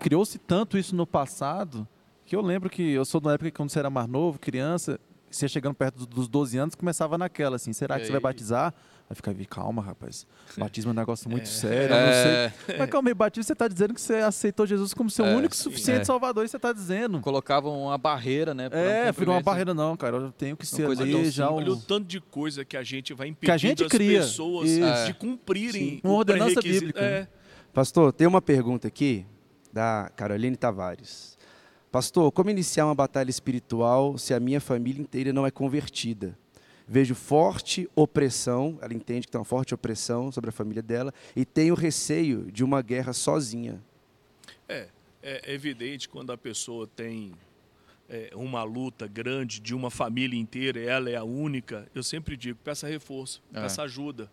Criou-se tanto isso no passado, que eu lembro que eu sou da época que quando você era mais novo, criança, você ia chegando perto do- dos 12 anos, começava naquela, assim, será que você vai batizar? Aí ficava, calma, rapaz, batismo é um negócio muito sério, eu não É, sei. Mas calma aí, batismo, você está dizendo que você aceitou Jesus como seu É, único e suficiente é. salvador, e você está dizendo. colocavam uma barreira, né? É, não virou uma cumprimento. barreira não, cara, eu tenho que ser ali já Olha o um... tanto de coisa que a gente vai Que a gente as cria. pessoas Isso. de cumprirem Uma o ordenança bíblica. É. Pastor, tem uma pergunta aqui da Caroline Tavares. Pastor, como iniciar uma batalha espiritual se a minha família inteira não é convertida? Vejo forte opressão, ela entende que tem uma forte opressão sobre a família dela e tenho receio de uma guerra sozinha. É, é evidente quando a pessoa tem é, uma luta grande de uma família inteira, e ela é a única, eu sempre digo, peça reforço, É. peça ajuda.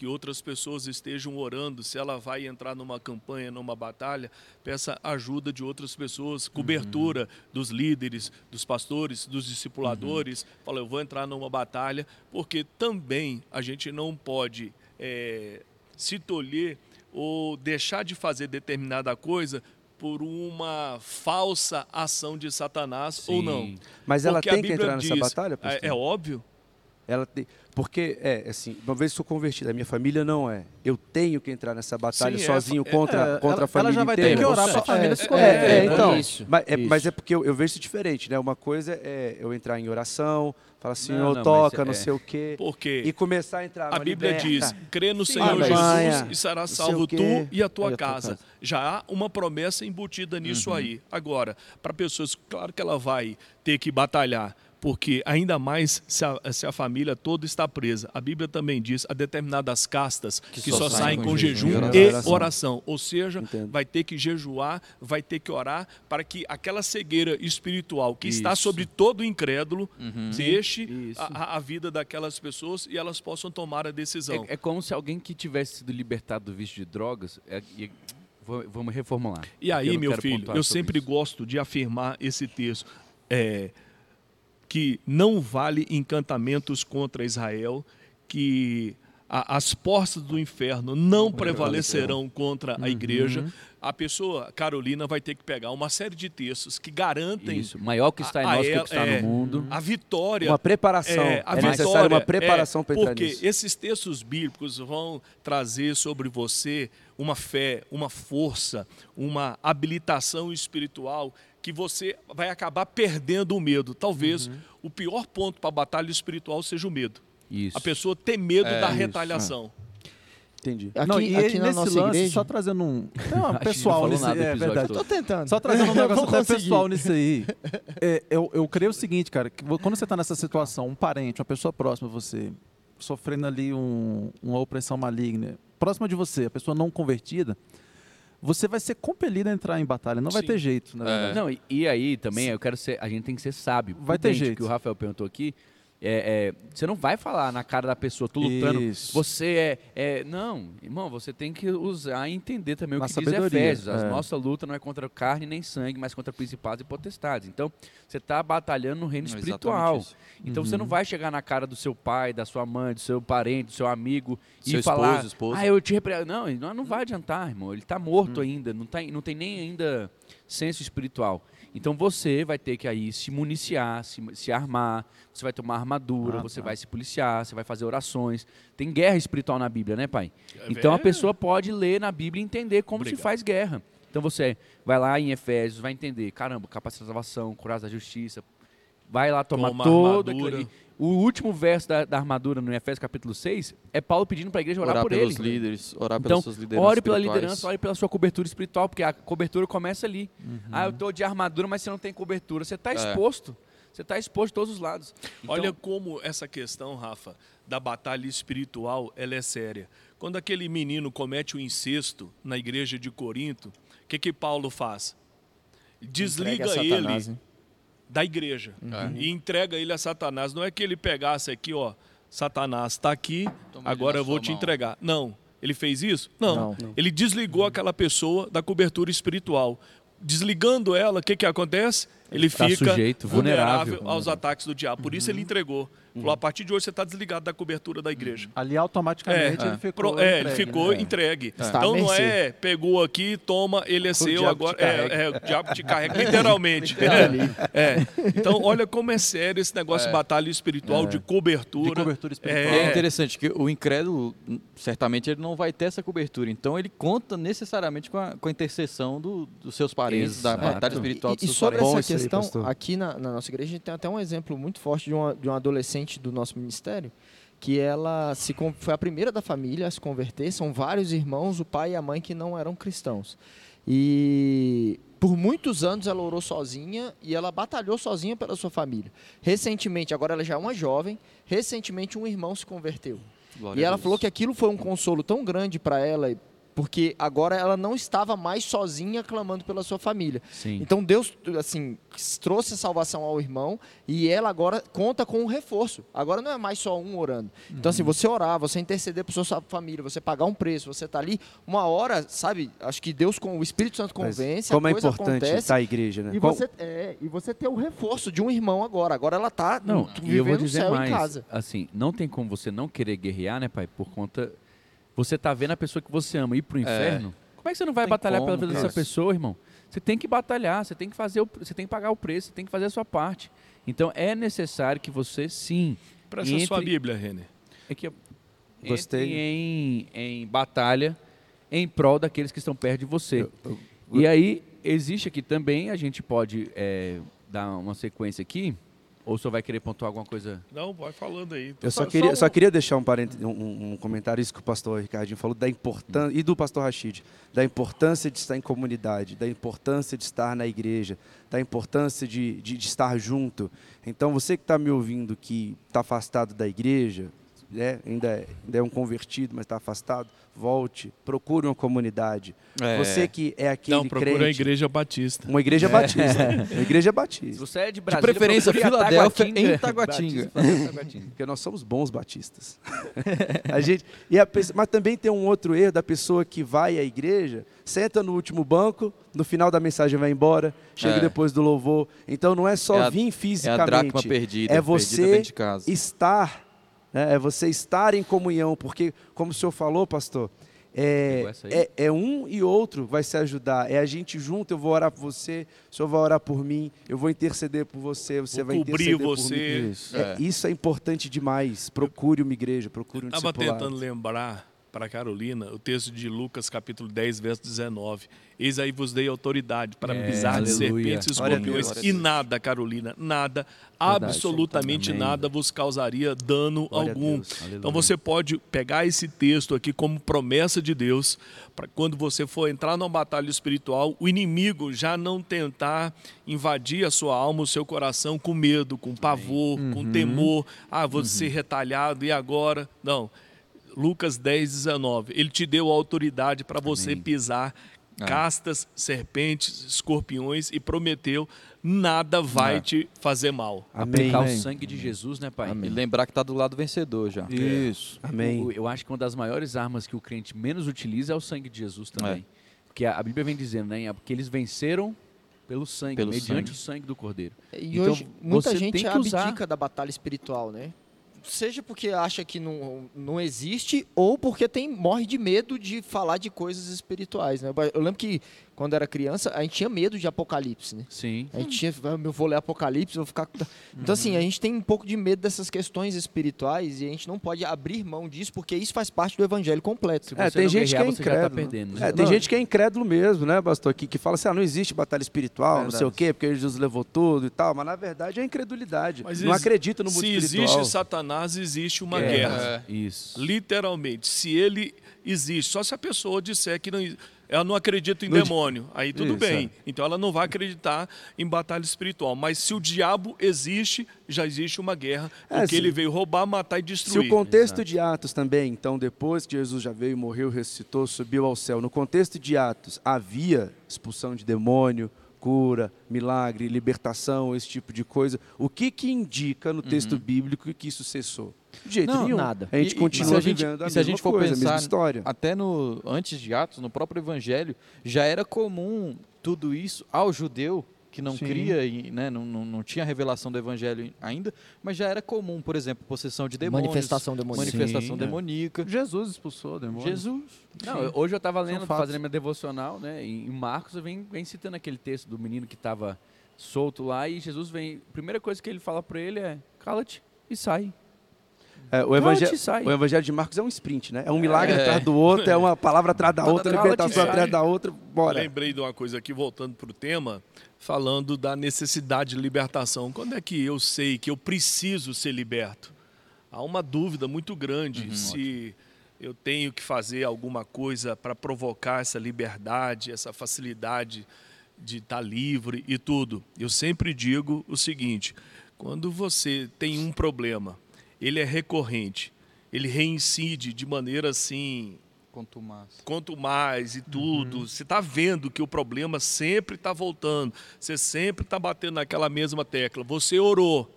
Que outras pessoas estejam orando. Se ela vai entrar numa campanha, numa batalha, peça ajuda de outras pessoas, cobertura dos líderes, dos pastores, dos discipuladores. Fala, eu vou entrar numa batalha, porque também a gente não pode é, se tolher ou deixar de fazer determinada coisa por uma falsa ação de Satanás ou não. Sim. Mas ela Porque tem que entrar nessa diz- batalha, pastor? É, é óbvio. Ela tem, porque é assim, uma vez sou convertido, a minha família não é. Eu tenho que entrar nessa batalha Sim, é, sozinho é, contra, É, contra ela, a família ela já vai inteira. ter que orar para a família é, se É, converter. é, então, Isso, mas, é, isso. mas é porque eu, eu vejo isso diferente, né? Uma coisa é eu entrar em oração, falar Senhor, Não, não, toca, não é- sei o quê, Porque e começar a entrar a no Bíblia liberta. diz: crê no Sim, Senhor mas- Jesus e será salvo tu e a tua E a tua casa. casa. Já há uma promessa embutida nisso aí. Agora, para pessoas, claro que ela vai ter que batalhar. Porque ainda mais se a, se a família toda está presa. A Bíblia também diz a determinadas castas que, só, saem com, jejum e e oração. oração. Ou seja, Entendo. vai ter que jejuar, vai ter que orar para que aquela cegueira espiritual que está Isso. sobre todo incrédulo deixe Isso. a, a- vida daquelas pessoas e elas possam tomar a decisão. É, é como se alguém que tivesse sido libertado do vício de drogas. é- vou- vamos reformular. E aí, meu filho, eu sempre isso. gosto de afirmar esse texto. É, que não vale encantamentos contra Israel, que a- as portas do inferno não prevalecerão contra Uhum. a igreja. A pessoa, Carolina, vai ter que pegar uma série de textos que garantem Isso. Maior que está em a- a nós que está é, no mundo. a vitória Uma preparação. é, É, a necessária vitória, uma preparação é, para entrar Porque nisso. esses textos bíblicos vão trazer sobre você uma fé, uma força, uma habilitação espiritual que você vai acabar perdendo o medo. Talvez Uhum. o pior ponto para a batalha espiritual seja o medo. Isso. A pessoa ter medo É, da isso, retaliação. Entendi. Aqui, não, e aqui na nesse nossa lance, igreja. só trazendo um. Não pessoal nada do é verdade. Tô tentando. Só trazendo um negócio até pessoal nisso aí. É, eu, eu creio o seguinte, cara, que quando você está nessa situação, um parente, uma pessoa próxima a você, sofrendo ali um- uma opressão maligna, próxima de você, a pessoa não convertida, você vai ser compelido a entrar em batalha. Não vai Sim. ter jeito, na É. verdade. Não, e, e aí também eu quero ser. A gente tem que ser sábio. Vai ter jeito. que o Rafael perguntou aqui. É, é, você não vai falar na cara da pessoa, tô lutando. Isso. Você é, é. Não, irmão, você tem que usar e entender também o Na que diz sabedoria, Efésios. A é. nossa luta não é contra carne nem sangue, mas contra principados e potestades. Então, você está batalhando no reino Exatamente espiritual. Então você não Uhum. vai chegar na cara do seu pai, da sua mãe, do seu parente, do seu amigo Seu e falar, esposo, ah, eu te repreendo. Não, não, não vai adiantar, irmão. Ele está morto Uhum. ainda, não, tá, não tem nem ainda senso espiritual. Então você vai ter que aí se municiar, se, se armar, você vai tomar armadura, Ah, você tá. vai se policiar, você vai fazer orações. Tem guerra espiritual na Bíblia, né, pai? É Então a pessoa pode ler na Bíblia e entender como Obrigado. se faz guerra. Então você vai lá em Efésios, vai entender, caramba, capacidade de salvação, curar da justiça, vai lá tomar Toma todo armadura. aquilo ali. O último verso da, da armadura no Efésios capítulo 6 é Paulo pedindo para a igreja orar, Orar por pelos ele. líderes, orar Então, pelas suas lideranças ore pela espirituais. liderança, ore pela sua cobertura espiritual, porque a cobertura começa ali. Uhum. Ah, eu estou de armadura, mas você não tem cobertura. Você está É. exposto. Você está exposto de todos os lados. Então, Olha como essa questão, Rafa, da batalha espiritual, ela é séria. Quando aquele menino comete o incesto na igreja de Corinto, o que que Paulo faz? Desliga ele Satanás, né? Da igreja Uhum. e entrega ele a Satanás. Não é que ele pegasse aqui, ó, Satanás está aqui, Toma agora eu vou te mão. entregar. Não. Ele fez isso? Não. Não. Ele desligou aquela pessoa da cobertura espiritual. Desligando ela, o que, que acontece? Ele Tá fica sujeito, vulnerável, vulnerável. aos ataques do diabo. Por isso ele entregou. Falou, a partir de hoje você está desligado da cobertura da igreja. Ali automaticamente É, ele ficou. Pro- é, ele entregue, ficou né? entregue. Está à Então não é, pegou aqui, toma, ele é seu, diabo agora. É, é, o diabo te carrega, literalmente. É. Então, olha como é sério esse negócio de batalha espiritual, de cobertura. De cobertura espiritual. É É. interessante que o incrédulo, certamente, ele não vai ter essa cobertura. Então, ele conta necessariamente com a, com a intercessão do- dos seus parentes, da Exato. batalha espiritual E, dos e seus sobre parentes. Aí, questão, pastor. aqui na, na nossa igreja, a gente tem até um exemplo muito forte de uma, de uma adolescente do nosso ministério, que ela se, foi a primeira da família a se converter. São vários irmãos, o pai e a mãe, que não eram cristãos. E por muitos anos ela orou sozinha e ela batalhou sozinha pela sua família. Recentemente, agora ela já é uma jovem, recentemente um irmão se converteu. Glória E ela falou que aquilo foi um consolo tão grande para ela, porque agora ela não estava mais sozinha clamando pela sua família. Sim. Então Deus, assim, trouxe a salvação ao irmão e ela agora conta com um reforço. Agora não é mais só um orando. Então, assim, você orar, você interceder por sua família, você pagar um preço, você tá ali, uma hora, sabe? Acho que Deus com o Espírito Santo Mas convence, como é importante acontece. estar a igreja, né? E Qual- você, é, e você ter o reforço de um irmão agora. Agora ela tá Não, e eu vou vivendo dizer céu mais. em casa. Assim, não tem como você não querer guerrear, né, pai? Por conta. Você tá vendo a pessoa que você ama ir pro inferno. Como é que você não vai Tem batalhar pela como, vida dessa pessoa, irmão? Você tem que batalhar, você tem que fazer o, você tem que pagar o preço, você tem que fazer a sua parte. Então é necessário que você sim Presta entre- sua Bíblia, Renê. é que Gostei. entre em, em batalha em prol daqueles que estão perto de você. E aí, existe aqui também, a gente pode é, dar uma sequência aqui, ou só vai querer pontuar alguma coisa? Não, vai falando aí. Eu só, queria, um- só queria deixar um, parente- um- um- um comentário, isso que o pastor Ricardinho falou, da importância, e do pastor Rachid, da importância de estar em comunidade, da importância de estar na igreja, da importância de, de- de estar junto. Então, você que está me ouvindo, que está afastado da igreja, né, ainda, é, ainda é um convertido, mas está afastado, volte, procure uma comunidade. É. Você que é aquele Não, procura a crente, igreja batista. uma igreja batista, uma igreja Se batista. você é de De Brasília, preferência, procure Filadélfia em Taguatinga. Batista, Taguatinga. Porque nós somos bons batistas. a gente, e a mas também tem um outro erro da pessoa que vai à igreja, senta no último banco, no final da mensagem vai embora, chega É. depois do louvor. Então não é só É a- vir É a fisicamente, dracma perdida. é perdida você de casa. estar, né? é você estar em comunhão, porque como o senhor falou, pastor, é, é, é um e outro vai se ajudar. É a gente junto, eu vou orar por você, o senhor vai orar por mim, eu vou interceder por você, você Vou vai cobrir interceder por você. mim. Isso. É, Isso é importante demais. Procure uma igreja, procure um Estava discipulado. tentando lembrar para Carolina o texto de Lucas, capítulo 10, verso 19. Eis aí vos dei autoridade para É, pisar de aleluia. serpentes e escorpiões. E nada, Carolina, nada, Verdade. absolutamente Amém. nada vos causaria dano Glória algum. Então você pode pegar esse texto aqui como promessa de Deus, para quando você for entrar numa batalha espiritual, o inimigo já não tentar invadir a sua alma, o seu coração com medo, com pavor, com temor. Ah, vou ser retalhado e agora? Não. Lucas 10, 19. Ele te deu autoridade para você Amém. pisar É. castas, serpentes, escorpiões e prometeu: nada vai É. te fazer mal. Amém. Aplicar o Amém. sangue de Jesus, né, pai? E lembrar que tá do lado vencedor já. Isso. Amém. O- Eu acho que uma das maiores armas que o crente menos utiliza é o sangue de Jesus também. Porque a a Bíblia vem dizendo, né? Porque eles venceram pelo sangue, Pelo mediante sangue. o sangue do Cordeiro. E Então, hoje muita você gente tem que usar- abdica da batalha espiritual, né? Seja porque acha que não, não existe ou porque tem morre de medo de falar de coisas espirituais, né? Eu lembro que quando era criança, a gente tinha medo de Apocalipse, né? Sim. A gente tinha, "Ah, eu vou ler Apocalipse, eu vou ficar. Então, assim, a gente tem um pouco de medo dessas questões espirituais e a gente não pode abrir mão disso, porque isso faz parte do evangelho completo. Se É, você tem não gente que é guerrear, você já tá incrédulo. perdendo, né? É, tem Não. gente que é incrédulo mesmo, né, pastor? Que, que fala assim, ah, não existe batalha espiritual, não sei o Verdade. quê, porque Jesus levou tudo e tal. Mas, na verdade, é incredulidade. Mas não acredita no mundo Se espiritual. existe Satanás, existe uma É, guerra. Isso. Literalmente. Se ele existe, só se a pessoa disser que não, ela não acredita em No di- demônio, aí tudo Isso, bem. é. Então ela não vai acreditar em batalha espiritual. Mas se o diabo existe, já existe uma guerra, É, porque se- ele veio roubar, matar e Se destruir. o contexto Exato. de Atos também, então, depois que Jesus já veio, morreu, ressuscitou, subiu ao céu, no contexto de Atos havia expulsão de demônio, cura, milagre, libertação, esse tipo de coisa. O que que indica no texto bíblico que isso cessou? De jeito Não, nenhum. nada. A gente E- e continua se a gente- vivendo a e se a mesma gente for coisa, a mesma pensar história. Até no antes de Atos, no próprio Evangelho, já era comum tudo isso ao judeu que não Sim. cria e né, não, não, não tinha a revelação do Evangelho ainda, mas já era comum, por exemplo, possessão de demônios, Manifestação demoníaca. manifestação Sim, é. demoníaca. Jesus expulsou o demônio. Jesus. Não, hoje eu estava lendo, fazendo minha devocional, né? Em em Marcos, eu venho, venho citando aquele texto do menino que estava solto lá e Jesus vem. A primeira coisa que ele fala para ele é: cala-te e sai. É, o, e sai. o evangelho de Marcos é um sprint, né? É um milagre É. atrás do outro, é uma palavra atrás da outra, libertação atrás da outra, bora. Lembrei de uma coisa aqui, voltando para o tema, falando da necessidade de libertação. Quando é que eu sei que eu preciso ser liberto? Há uma dúvida muito grande se eu tenho que fazer alguma coisa para provocar essa liberdade, essa facilidade de estar livre e tudo. Eu sempre digo o seguinte: quando você tem um problema, ele é recorrente, ele reincide de maneira assim Quanto mais. quanto mais e tudo, você está vendo que o problema sempre está voltando, você sempre está batendo naquela mesma tecla. Você orou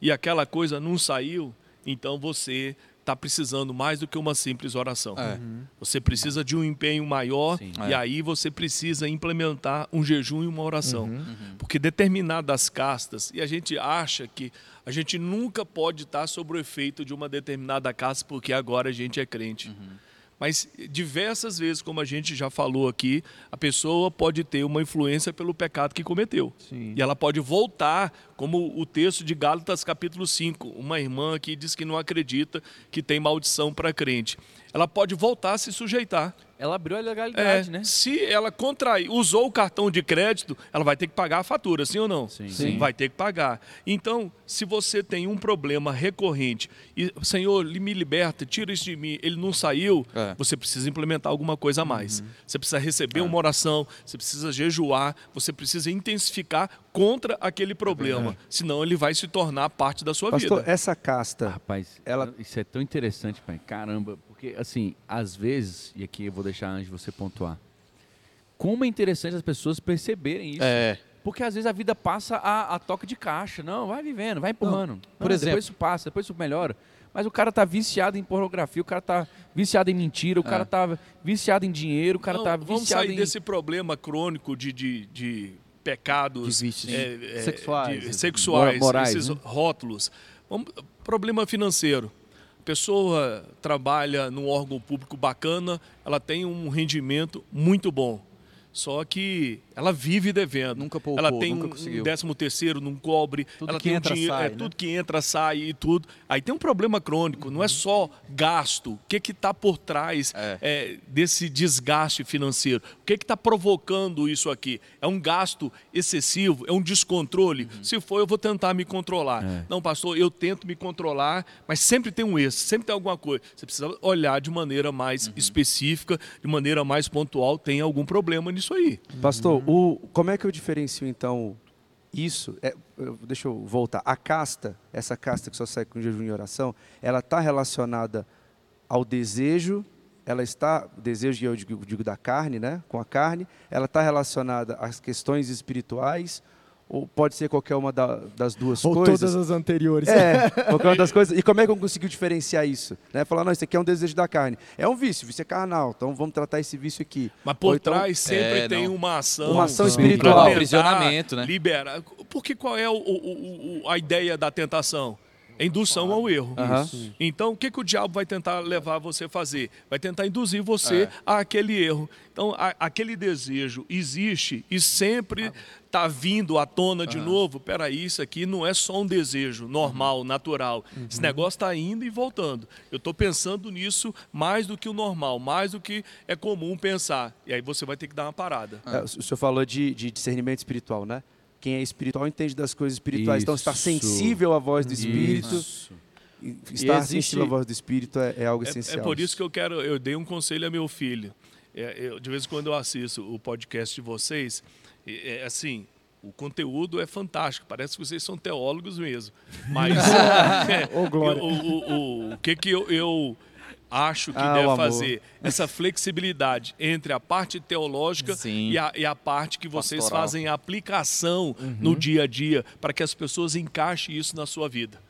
e aquela coisa não saiu, então você está precisando mais do que uma simples oração. É. Você precisa de um empenho maior Sim. e É. aí você precisa implementar um jejum e uma oração. Uhum. Porque determinadas castas, e a gente acha que a gente nunca pode estar sob o efeito de uma determinada casta porque agora a gente é crente. Mas diversas vezes, como a gente já falou aqui, a pessoa pode ter uma influência pelo pecado que cometeu. Sim. E ela pode voltar, como o texto de Gálatas capítulo 5, uma irmã que diz que não acredita que tem maldição para crente. Ela pode voltar a se sujeitar. Ela abriu a É, legalidade, né? Se ela contrair, usou o cartão de crédito, ela vai ter que pagar a fatura, sim ou não? Sim. Sim. Vai ter que pagar. Então, se você tem um problema recorrente e, Senhor, me liberta, tira isso de mim, ele não saiu, É. você precisa implementar alguma coisa a mais. Você precisa receber uma oração, você precisa jejuar, você precisa intensificar contra aquele problema. Senão ele vai se tornar parte da sua Pastor, vida. essa casta, Rapaz, Ela- isso é tão interessante, pai. Caramba, porque assim, às vezes, e aqui eu vou deixar antes de você pontuar, como é interessante as pessoas perceberem isso. É. Porque às vezes a vida passa a, a toque de caixa. Não, vai vivendo, vai empurrando. por Não, exemplo- Depois isso passa, depois isso melhora. Mas o cara tá viciado em pornografia, o cara tá viciado em mentira, o cara tá viciado em dinheiro, o cara Não, tá vamos viciado sair em... desse problema crônico de, de, de pecados De vícios. é, é, Sexuais. de- sexuais, Morais, esses né? rótulos. Vamos- problema financeiro. Pessoa trabalha num órgão público bacana, ela tem um rendimento muito bom. Só que ela vive devendo. Nunca poupou, ela tem um conseguiu. décimo terceiro, não cobre. Tudo ela que tem entra, um dinheiro, sai, é, né? tudo que entra, sai e tudo. Aí tem um problema crônico, não é só gasto. O que está por trás É. é, desse desgaste financeiro? O que está provocando isso aqui? É um gasto excessivo? É um descontrole? Se for, eu vou tentar me controlar. É. Não, pastor, eu tento me controlar, mas sempre tem um esse, sempre tem alguma coisa. Você precisa olhar de maneira mais específica, de maneira mais pontual. Tem algum problema nisso aí. Pastor, o, como é que eu diferencio então isso? é, deixa eu voltar. A casta, essa casta que só segue com jejum e oração, ela está relacionada ao desejo, ela está, desejo eu digo, digo da carne, né? Com a carne, ela está relacionada às questões espirituais, ou pode ser qualquer uma da- das duas Ou coisas? todas as anteriores. É, qualquer uma das coisas. E como é que eu consigo diferenciar isso? Né? Falar, não, isso aqui é um desejo da carne. É um vício, vício é carnal, então vamos tratar esse vício aqui. Mas por Ou então- trás sempre É, tem não. uma ação. Uma ação espiritual. tentar Aprisionamento, né? Liberar. Porque qual é o- o- o- a ideia da tentação? É indução ao erro. Aham. Então, o que, que o diabo vai tentar levar você a fazer? Vai tentar induzir você a aquele erro. Então, a- aquele desejo existe e sempre está vindo à tona de novo. Peraí, isso aqui não é só um desejo normal, natural. Esse negócio está indo e voltando. Eu estou pensando nisso mais do que o normal, mais do que é comum pensar. E aí você vai ter que dar uma parada. É, o senhor falou de, de discernimento espiritual, né? Quem é espiritual entende das coisas espirituais. Então, estar Isso. sensível à voz do Espírito, Isso. estar existe- sensível à voz do Espírito é, é algo É, essencial. é por isso que eu quero, eu dei um conselho a meu filho. É, eu- de vez em quando eu assisto o podcast de vocês, é, é assim, o conteúdo é fantástico, parece que vocês são teólogos mesmo. Mas é, Ô, glória. o, o- o- o que, que eu, eu acho que Ah, deve fazer? Essa flexibilidade entre a parte teológica e a, e a parte que vocês Pastoral. fazem a aplicação no dia a dia, para que as pessoas encaixem isso na sua vida.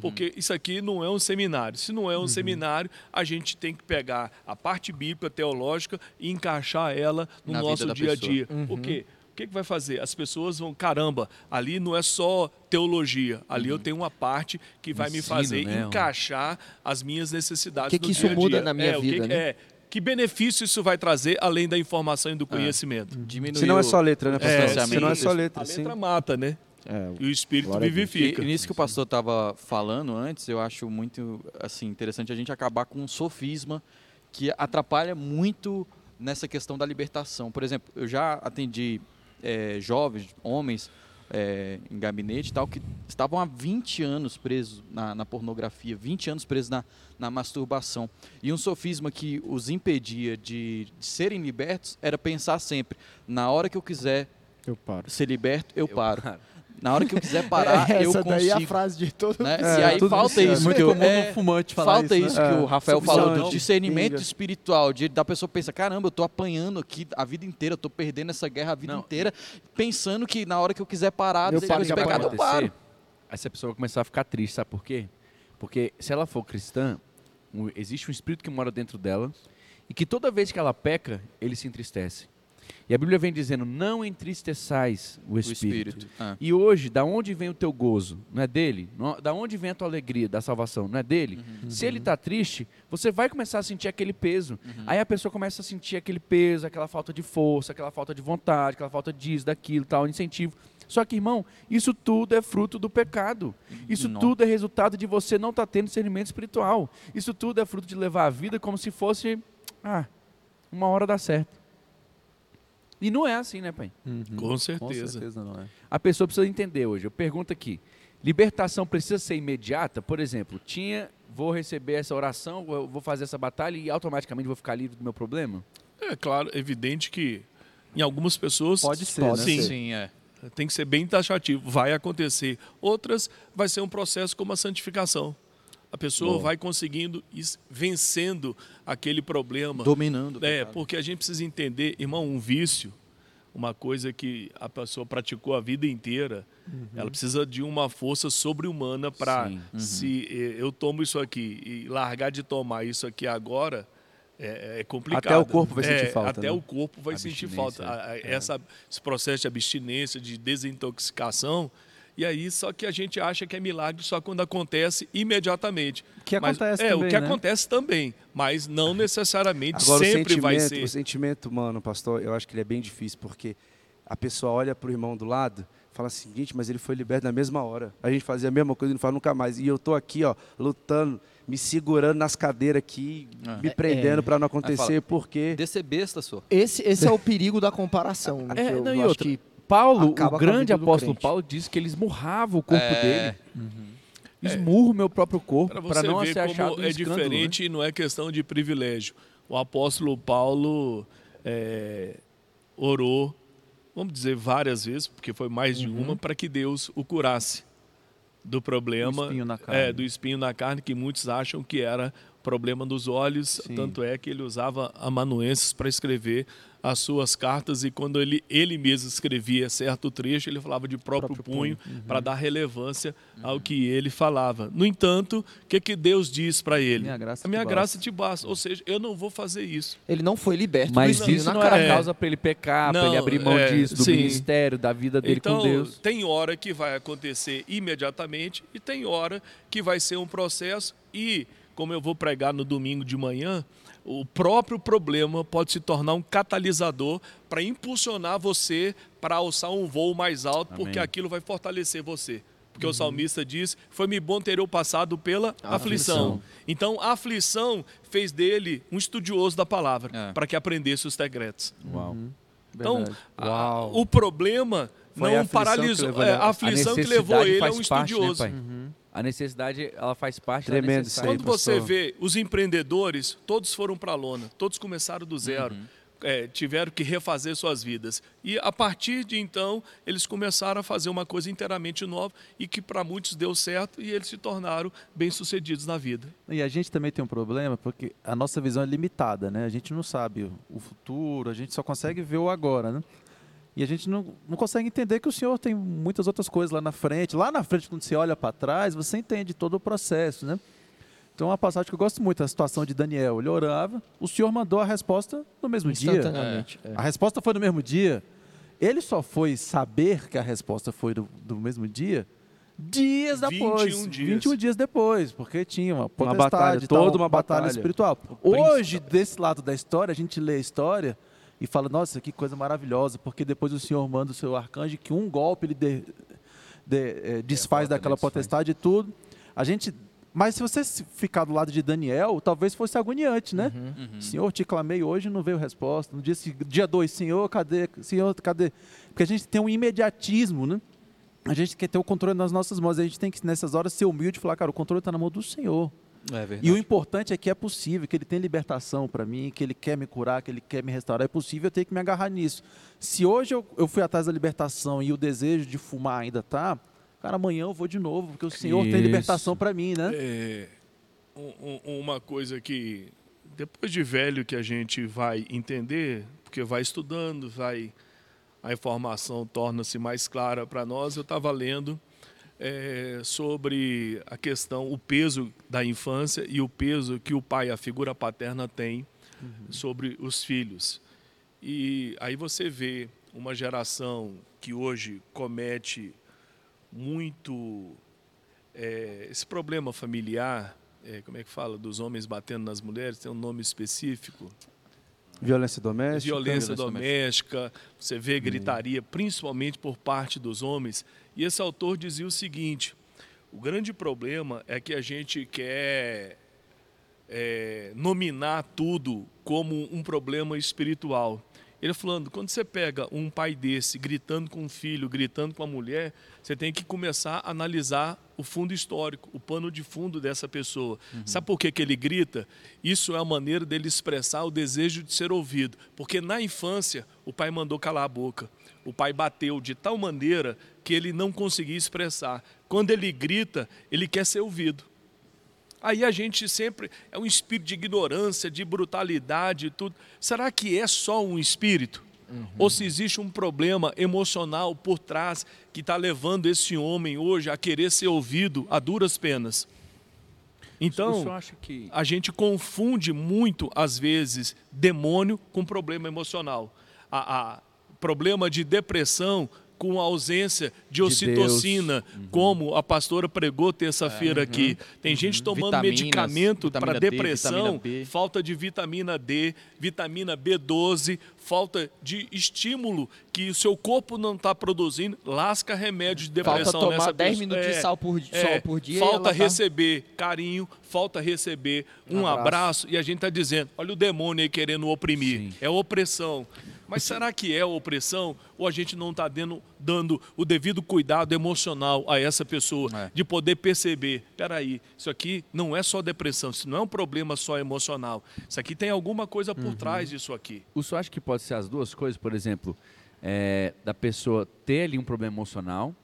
Porque isso aqui não é um seminário. Se não é um seminário, a gente tem que pegar a parte bíblica, teológica e encaixar ela no Na nosso dia a dia. Por quê? O que, que vai fazer? As pessoas vão, caramba, ali não é só teologia, ali eu tenho uma parte que vai me Ensino, fazer né? encaixar as minhas necessidades Que do que isso dia a dia. muda na minha é, o que vida, que- né? é, que benefício isso vai trazer além da informação e do conhecimento? Diminuiu Se não é só letra, né, É, pastor? Se não é só sim. letra, A sim. letra mata, né? É, E o espírito Glória Deus. vivifica. E, e nisso que o pastor estava falando antes, eu acho muito assim interessante a gente acabar com um sofisma que atrapalha muito nessa questão da libertação. Por exemplo, eu já atendi eh, jovens, homens eh, em gabinete e tal, que estavam há 20 anos presos na, na pornografia, 20 anos presos na, na masturbação. E um sofisma que os impedia de, de serem libertos era pensar sempre, na hora que eu quiser Eu paro. ser liberto, eu, paro. Na hora que eu quiser parar, eu Essa daí é a consigo. frase de todo né? É, e aí tudo falta isso. muito comum é, no fumante falar falta isso, isso, né? que É, o Rafael subvisão, falou do discernimento pinga. espiritual, de da pessoa pensa, caramba, eu tô apanhando aqui a vida inteira, eu tô perdendo essa guerra a vida Não, inteira, pensando que na hora que eu quiser parar Eu paro de pecado, eu paro. Aí essa pessoa vai começar a ficar triste, sabe por quê? Porque se ela for cristã, existe um espírito que mora dentro dela e que toda vez que ela peca, ele se entristece. E a Bíblia vem dizendo: não entristeçais o O espírito. espírito. Ah. E hoje, da onde vem o teu gozo? Não é dele? Não- Da onde vem a tua alegria da salvação? Não é dele? Se ele está triste, você vai começar a sentir aquele peso. Aí a pessoa começa a sentir aquele peso, aquela falta de força, aquela falta de vontade, aquela falta disso, daquilo, tal, incentivo. Só que, irmão, isso tudo é fruto do pecado. Isso Não. tudo é resultado de você não estar tendo discernimento espiritual. Isso tudo é fruto de levar a vida como se fosse, ah, uma hora dá certo. E não é assim, né, pai? Uhum. Com Com certeza. certeza não é. A pessoa precisa entender hoje. Eu pergunto aqui: libertação precisa ser imediata? Por exemplo, tinha, vou receber essa oração, vou fazer essa batalha e automaticamente vou ficar livre do meu problema? É claro, é evidente que em algumas pessoas Pode ser, Pode né? sim, Sim, é. tem que ser bem taxativo, vai acontecer. Outras vai ser um processo como a santificação. A pessoa Boa. vai conseguindo vencendo aquele problema. Dominando. É, pecado. porque a gente precisa entender, irmão, um vício, uma coisa que a pessoa praticou a vida inteira, ela precisa de uma força sobre-humana para Sim. se eh, eu tomo isso aqui e largar de tomar isso aqui agora é, é complicado. Até o corpo vai sentir É, falta, Até né? o corpo vai sentir falta. A- essa, esse processo de abstinência, de desintoxicação. E aí, só que a gente acha que é milagre só quando acontece imediatamente. Que Mas, acontece é, também, o que né? acontece também, mas não necessariamente Agora, sempre o vai sentimento, ser. o sentimento, mano, pastor, eu acho que ele é bem difícil, porque a pessoa olha pro irmão do lado, fala assim, gente, mas ele foi liberto na mesma hora. A gente fazia a mesma coisa e não fala nunca mais. E eu tô aqui, ó, lutando, me segurando nas cadeiras aqui, Ah. me prendendo pra não Aí acontecer, fala, porque... Descer besta, só. Esse, esse é o perigo da comparação. É, eu não, e acho outra, que Paulo, acaba o grande do apóstolo. Paulo, disse que ele esmurrava o corpo É. dele. Esmurro o meu próprio corpo Para não ver ser achado como um é escândalo, né? diferente e não é questão de privilégio. O apóstolo Paulo é, orou, vamos dizer várias vezes, porque foi mais de Uhum. uma, para que Deus o curasse do problema espinho na carne. É, do espinho na carne, que muitos acham que era problema dos olhos, Sim. tanto é que ele usava amanuenses para escrever as suas cartas e quando ele, ele mesmo escrevia certo trecho, ele falava de próprio, Próprio punho, punho. para dar relevância ao que ele falava. No entanto, o que, que Deus diz para ele? Minha graça A minha te graça te basta. Ou seja, eu não vou fazer isso. Ele não foi liberto Mas isso não cara. era É. causa para ele pecar, para ele abrir mão é, disso, do sim. ministério, da vida dele então, com Deus. tem hora que vai acontecer imediatamente e tem hora que vai ser um processo e, como eu vou pregar no domingo de manhã, o próprio problema pode se tornar um catalisador para impulsionar você para alçar um voo mais alto, Amém. porque aquilo vai fortalecer você. Porque o salmista diz: Foi-me bom ter eu passado pela aflição. aflição. Então, a aflição fez dele um estudioso da palavra, É. para que aprendesse os segredos. Uau. Então, Verdade. a- o problema Foi a não aflição que paralisou. levou é, a aflição que levou ele a um parte, né, estudioso. pai? A necessidade, ela faz parte Tremendo da necessidade. Quando você vê os empreendedores, todos foram para a lona, todos começaram do zero, é, tiveram que refazer suas vidas. E a partir de então, eles começaram a fazer uma coisa inteiramente nova e que para muitos deu certo e eles se tornaram bem-sucedidos na vida. E a gente também tem um problema porque a nossa visão é limitada, né? A gente não sabe o- o futuro, a gente só consegue ver o agora, né? E a gente não, não consegue entender que o Senhor tem muitas outras coisas lá na frente. Lá na frente, quando você olha para trás, você entende todo o processo, né? Então, é uma passagem que eu gosto muito, a situação de Daniel. Ele orava, o Senhor mandou a resposta no mesmo dia. Instantaneamente. é. A resposta foi no mesmo dia. Ele só foi saber que a resposta foi do, do mesmo dia dias 21 depois. dias. 21 dias depois, porque tinha uma potestade, batalha, tal, toda uma batalha. espiritual. Hoje, desse lado da história, a gente lê a história e fala, nossa, que coisa maravilhosa, porque depois o Senhor manda o seu arcanjo que um golpe ele de- de- eh, desfaz Derrota, daquela desfaz. potestade e tudo. A gente... Mas se você ficar do lado de Daniel, talvez fosse agoniante, né? Uhum. Senhor, te clamei hoje não veio resposta. No dia, se- dia dois, Senhor, cadê? Senhor, cadê? Porque a gente tem um imediatismo, né? A gente quer ter o controle nas nossas mãos. A gente tem que, nessas horas, ser humilde e falar, cara, o controle está na mão do Senhor. É. E o importante é que é possível, que Ele tem libertação para mim, que Ele quer me curar, que Ele quer me restaurar. É possível eu ter que me agarrar nisso. Se hoje eu, eu fui atrás da libertação e o desejo de fumar ainda tá, cara, amanhã eu vou de novo, porque o Senhor tem Isso. libertação para mim, né? É, um- um- uma coisa que depois de velho que a gente vai entender, porque vai estudando, vai a informação torna-se mais clara para nós. Eu estava lendo é, sobre a questão, o peso da infância e o peso que o pai, a figura paterna, tem sobre os filhos. E aí você vê uma geração que hoje comete muito é, esse problema familiar, é, como é que fala, dos homens batendo nas mulheres, tem um nome específico. Violência doméstica. Violência violência doméstica, você vê gritaria, principalmente por parte dos homens. E esse autor dizia o seguinte: o grande problema é que a gente quer é, nominar tudo como um problema espiritual. Ele falando, quando você pega um pai desse gritando com um filho, gritando com a mulher, você tem que começar a analisar o fundo histórico, o pano de fundo dessa pessoa. Sabe por que, que ele grita? Isso é a maneira dele expressar o desejo de ser ouvido. Porque na infância, o pai mandou calar a boca. O pai bateu de tal maneira que ele não conseguia expressar. Quando ele grita, ele quer ser ouvido. Aí a gente sempre é um espírito de ignorância, de brutalidade e tudo. Será que é só um espírito? Ou se existe um problema emocional por trás que está levando esse homem hoje a querer ser ouvido a duras penas? Então, que a gente confunde muito, às vezes, demônio com problema emocional. A, a problema de depressão com a ausência de ocitocina, como a pastora pregou terça-feira aqui. Tem gente tomando Vitaminas, medicamento para D, depressão, falta de vitamina D, vitamina B12, falta de estímulo que o seu corpo não está produzindo, lasca remédio de depressão Falta tomar nessa 10 pessoa. minutos de É, sal por, é, sol por dia. Falta tá- receber carinho, falta receber um abraço. Abraço. e a gente está dizendo, olha o demônio aí querendo oprimir. Sim. É opressão. Mas será que é opressão ou a gente não está dando, dando o devido cuidado emocional a essa pessoa É. de poder perceber, peraí, isso aqui não é só depressão, isso não é um problema só emocional. Isso aqui tem alguma coisa por trás disso aqui. o senhor acha que pode ser as duas coisas? Por exemplo, é, da pessoa ter ali um problema emocional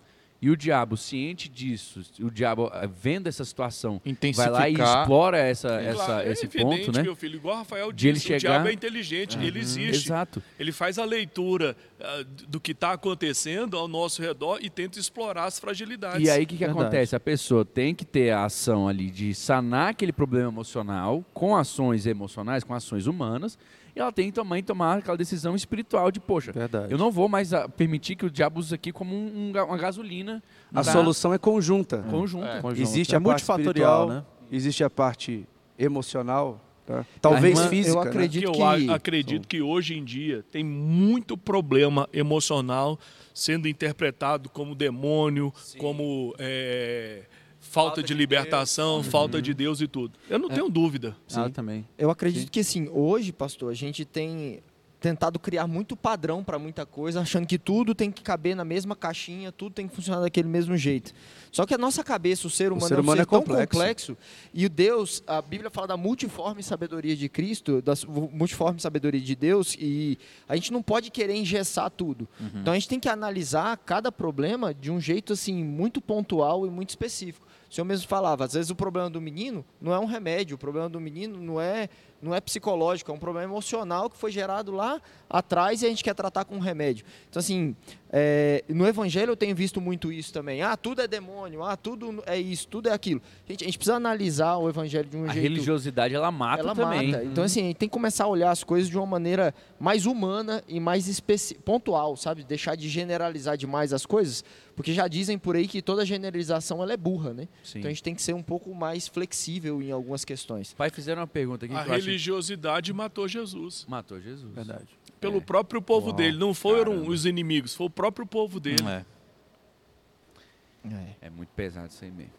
e o diabo, ciente disso, o diabo eh, vendo essa situação, vai lá e explora essa, essa, Claro, é esse evidente, ponto, né? meu filho, igual o Rafael De ele disse, chegar- o diabo é inteligente, ele existe. Exato. Ele faz a leitura ah, do que está acontecendo ao nosso redor e tenta explorar as fragilidades. E aí o que, que Verdade. acontece? A pessoa tem que ter a ação ali de sanar aquele problema emocional com ações emocionais, com ações humanas, e ela tem que também tomar aquela decisão espiritual de, poxa, Verdade. eu não vou mais ah, permitir que o diabo use aqui como um- um uma gasolina A pra- solução é conjunta. conjunta. Conjunto. Existe é a parte multifatorial, espiritual, né? Existe a parte emocional, tá? talvez irmã- física. eu né? acredito que que, eu a- acredito que hoje em dia tem muito problema emocional sendo interpretado como demônio, como é, falta, de, libertação, falta de Deus e tudo. Eu não tenho dúvida. Ah, também. Eu acredito que assim, hoje, pastor, a gente tem tentado criar muito padrão para muita coisa, achando que tudo tem que caber na mesma caixinha, tudo tem que funcionar daquele mesmo jeito. Só que a nossa cabeça, o ser humano, ser é um humano ser é tão complexo. complexo e o Deus, a Bíblia fala da multiforme sabedoria de Cristo, da multiforme sabedoria de Deus e a gente não pode querer engessar tudo. Então a gente tem que analisar cada problema de um jeito assim muito pontual e muito específico. O senhor mesmo falava, às vezes o problema do menino não é um remédio, o problema do menino não é não é psicológico, é um problema emocional que foi gerado lá atrás e a gente quer tratar com um remédio. Então, assim, é, no Evangelho eu tenho visto muito isso também. Ah, tudo é demônio, ah, tudo é isso, tudo é aquilo. Gente, a gente precisa analisar o Evangelho de um A jeito... religiosidade, ela mata ela também. mata. Então, assim, a gente tem que começar a olhar as coisas de uma maneira mais humana e mais especi- pontual, sabe? Deixar de generalizar demais as coisas, porque já dizem por aí que toda generalização ela é burra, né? Sim. Então a gente tem que ser um pouco mais flexível em algumas questões. Pai, fizeram uma pergunta aqui A religiosidade matou Jesus. Matou Jesus. Verdade. Pelo É. próprio povo Uau, dele. Não foram caramba. os inimigos, foi o próprio povo dele. É. É muito pesado isso aí mesmo.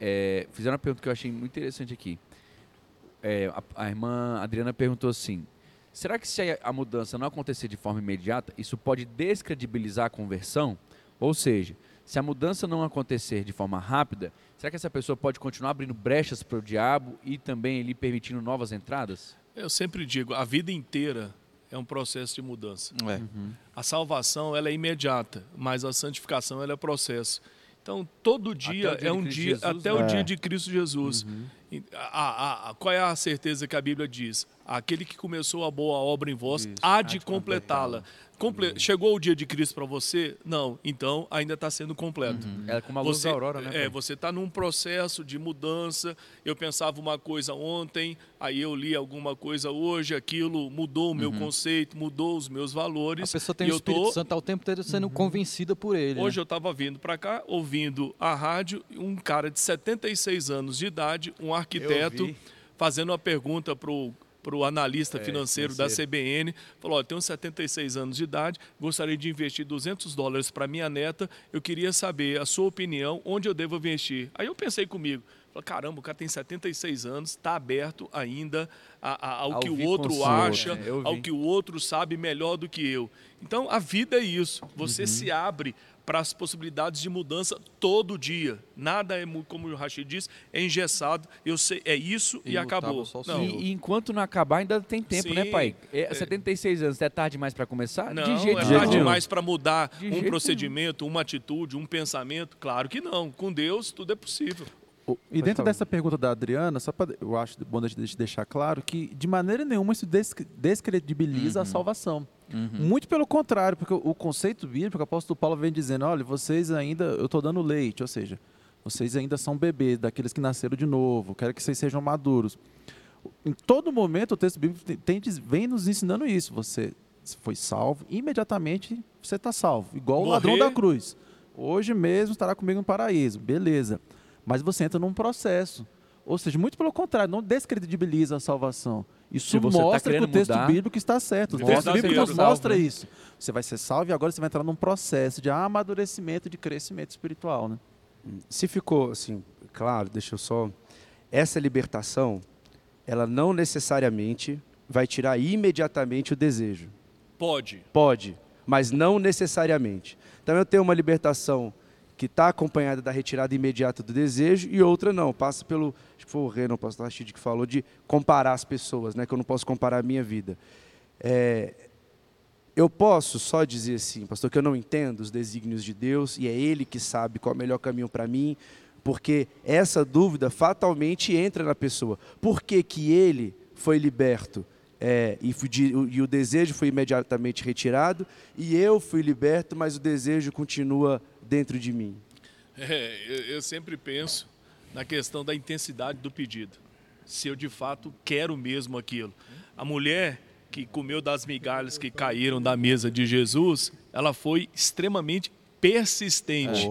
É, fizeram uma pergunta que eu achei muito interessante aqui. É, a, a irmã Adriana perguntou assim: será que se a, a mudança não acontecer de forma imediata, isso pode descredibilizar a conversão? Ou seja, se a mudança não acontecer de forma rápida, será que essa pessoa pode continuar abrindo brechas para o diabo e também lhe permitindo novas entradas? Eu sempre digo, a vida inteira é um processo de mudança. É. A salvação ela é imediata, mas a santificação ela é processo. Então, todo dia o dia é de um Cristo dia, Jesus, até né? o É. dia de Cristo Jesus. E a- a- a- qual é a certeza que a Bíblia diz? Aquele que começou a boa obra em vós há de completá-la. Comple- Chegou o dia de Cristo para você? Não. Então, ainda está sendo completo. É como a luz Você, da aurora, né? é, você está num processo de mudança. Eu pensava uma coisa ontem, aí eu li alguma coisa hoje, aquilo mudou o meu conceito, mudou os meus A valores. pessoa tem e o eu Espírito tô, Santo ao tempo inteiro sendo convencida por ele. Hoje né? eu estava vindo para cá, ouvindo a rádio, um cara de 76 anos de idade, um arquiteto, fazendo uma pergunta para o analista É, financeiro da CBN. Falou, olha, tenho 76 anos de idade, gostaria de investir 200 dólares para minha neta, eu queria saber a sua opinião, onde eu devo investir. Aí eu pensei comigo, caramba, o cara tem 76 anos, está aberto ainda a- a- ao A que o outro acha, né? Ao que o outro sabe melhor do que eu. Então, a vida é isso. Você Uhum. se abre para as possibilidades de mudança todo dia. Nada é, como o Rachid disse, é engessado. Eu sei, é isso e, Imutável acabou. Não. E, e enquanto não acabar, ainda tem tempo, né, Sim, pai? É, 76 anos, é tarde demais para começar? não de jeito é nenhum. tarde demais para mudar De um procedimento, uma atitude, um pensamento. Claro que não. Com Deus, tudo é possível. E dentro dessa pergunta da Adriana, só para eu acho bom a gente deixar claro que de maneira nenhuma isso descre- descredibiliza a salvação. Muito pelo contrário, porque o conceito bíblico, o apóstolo Paulo vem dizendo, olha, vocês ainda, eu estou dando leite, ou seja, vocês ainda são bebês, daqueles que nasceram de novo, quero que vocês sejam maduros. Em todo momento o texto bíblico tem- tem, vem nos ensinando isso. Você foi salvo, imediatamente você está salvo. Igual o ladrão Morrer. da cruz. Hoje mesmo estará comigo no paraíso. Beleza. Mas você entra num processo. Ou seja, muito pelo contrário, não descredibiliza a salvação. Isso tá mostra que querendo o texto mudar, bíblico está certo. O texto bíblico nos Salvo, mostra né? isso. Você vai ser salvo e agora você vai entrar num processo de amadurecimento, de crescimento espiritual. Né? Se ficou assim, claro, deixa eu só. Essa libertação, ela não necessariamente vai tirar imediatamente o desejo. Pode. Pode, mas não necessariamente. Então eu tenho uma libertação que está acompanhada da retirada imediata do desejo e outra não. Passa pelo. Acho que foi o Renan, o pastor Rachid, que falou de comparar as pessoas, né? Que eu não posso comparar a minha vida. É, Eu posso só dizer assim, pastor, que eu não entendo os desígnios de Deus e é Ele que sabe qual é o melhor caminho para mim, porque essa dúvida fatalmente entra na pessoa. Por que, que ele foi liberto é, e, e o desejo foi imediatamente retirado, e eu fui liberto, mas o desejo continua dentro de mim? É, eu, eu sempre penso na questão da intensidade do pedido. Se eu de fato quero mesmo aquilo. A mulher que comeu das migalhas que caíram da mesa de Jesus, ela foi extremamente persistente.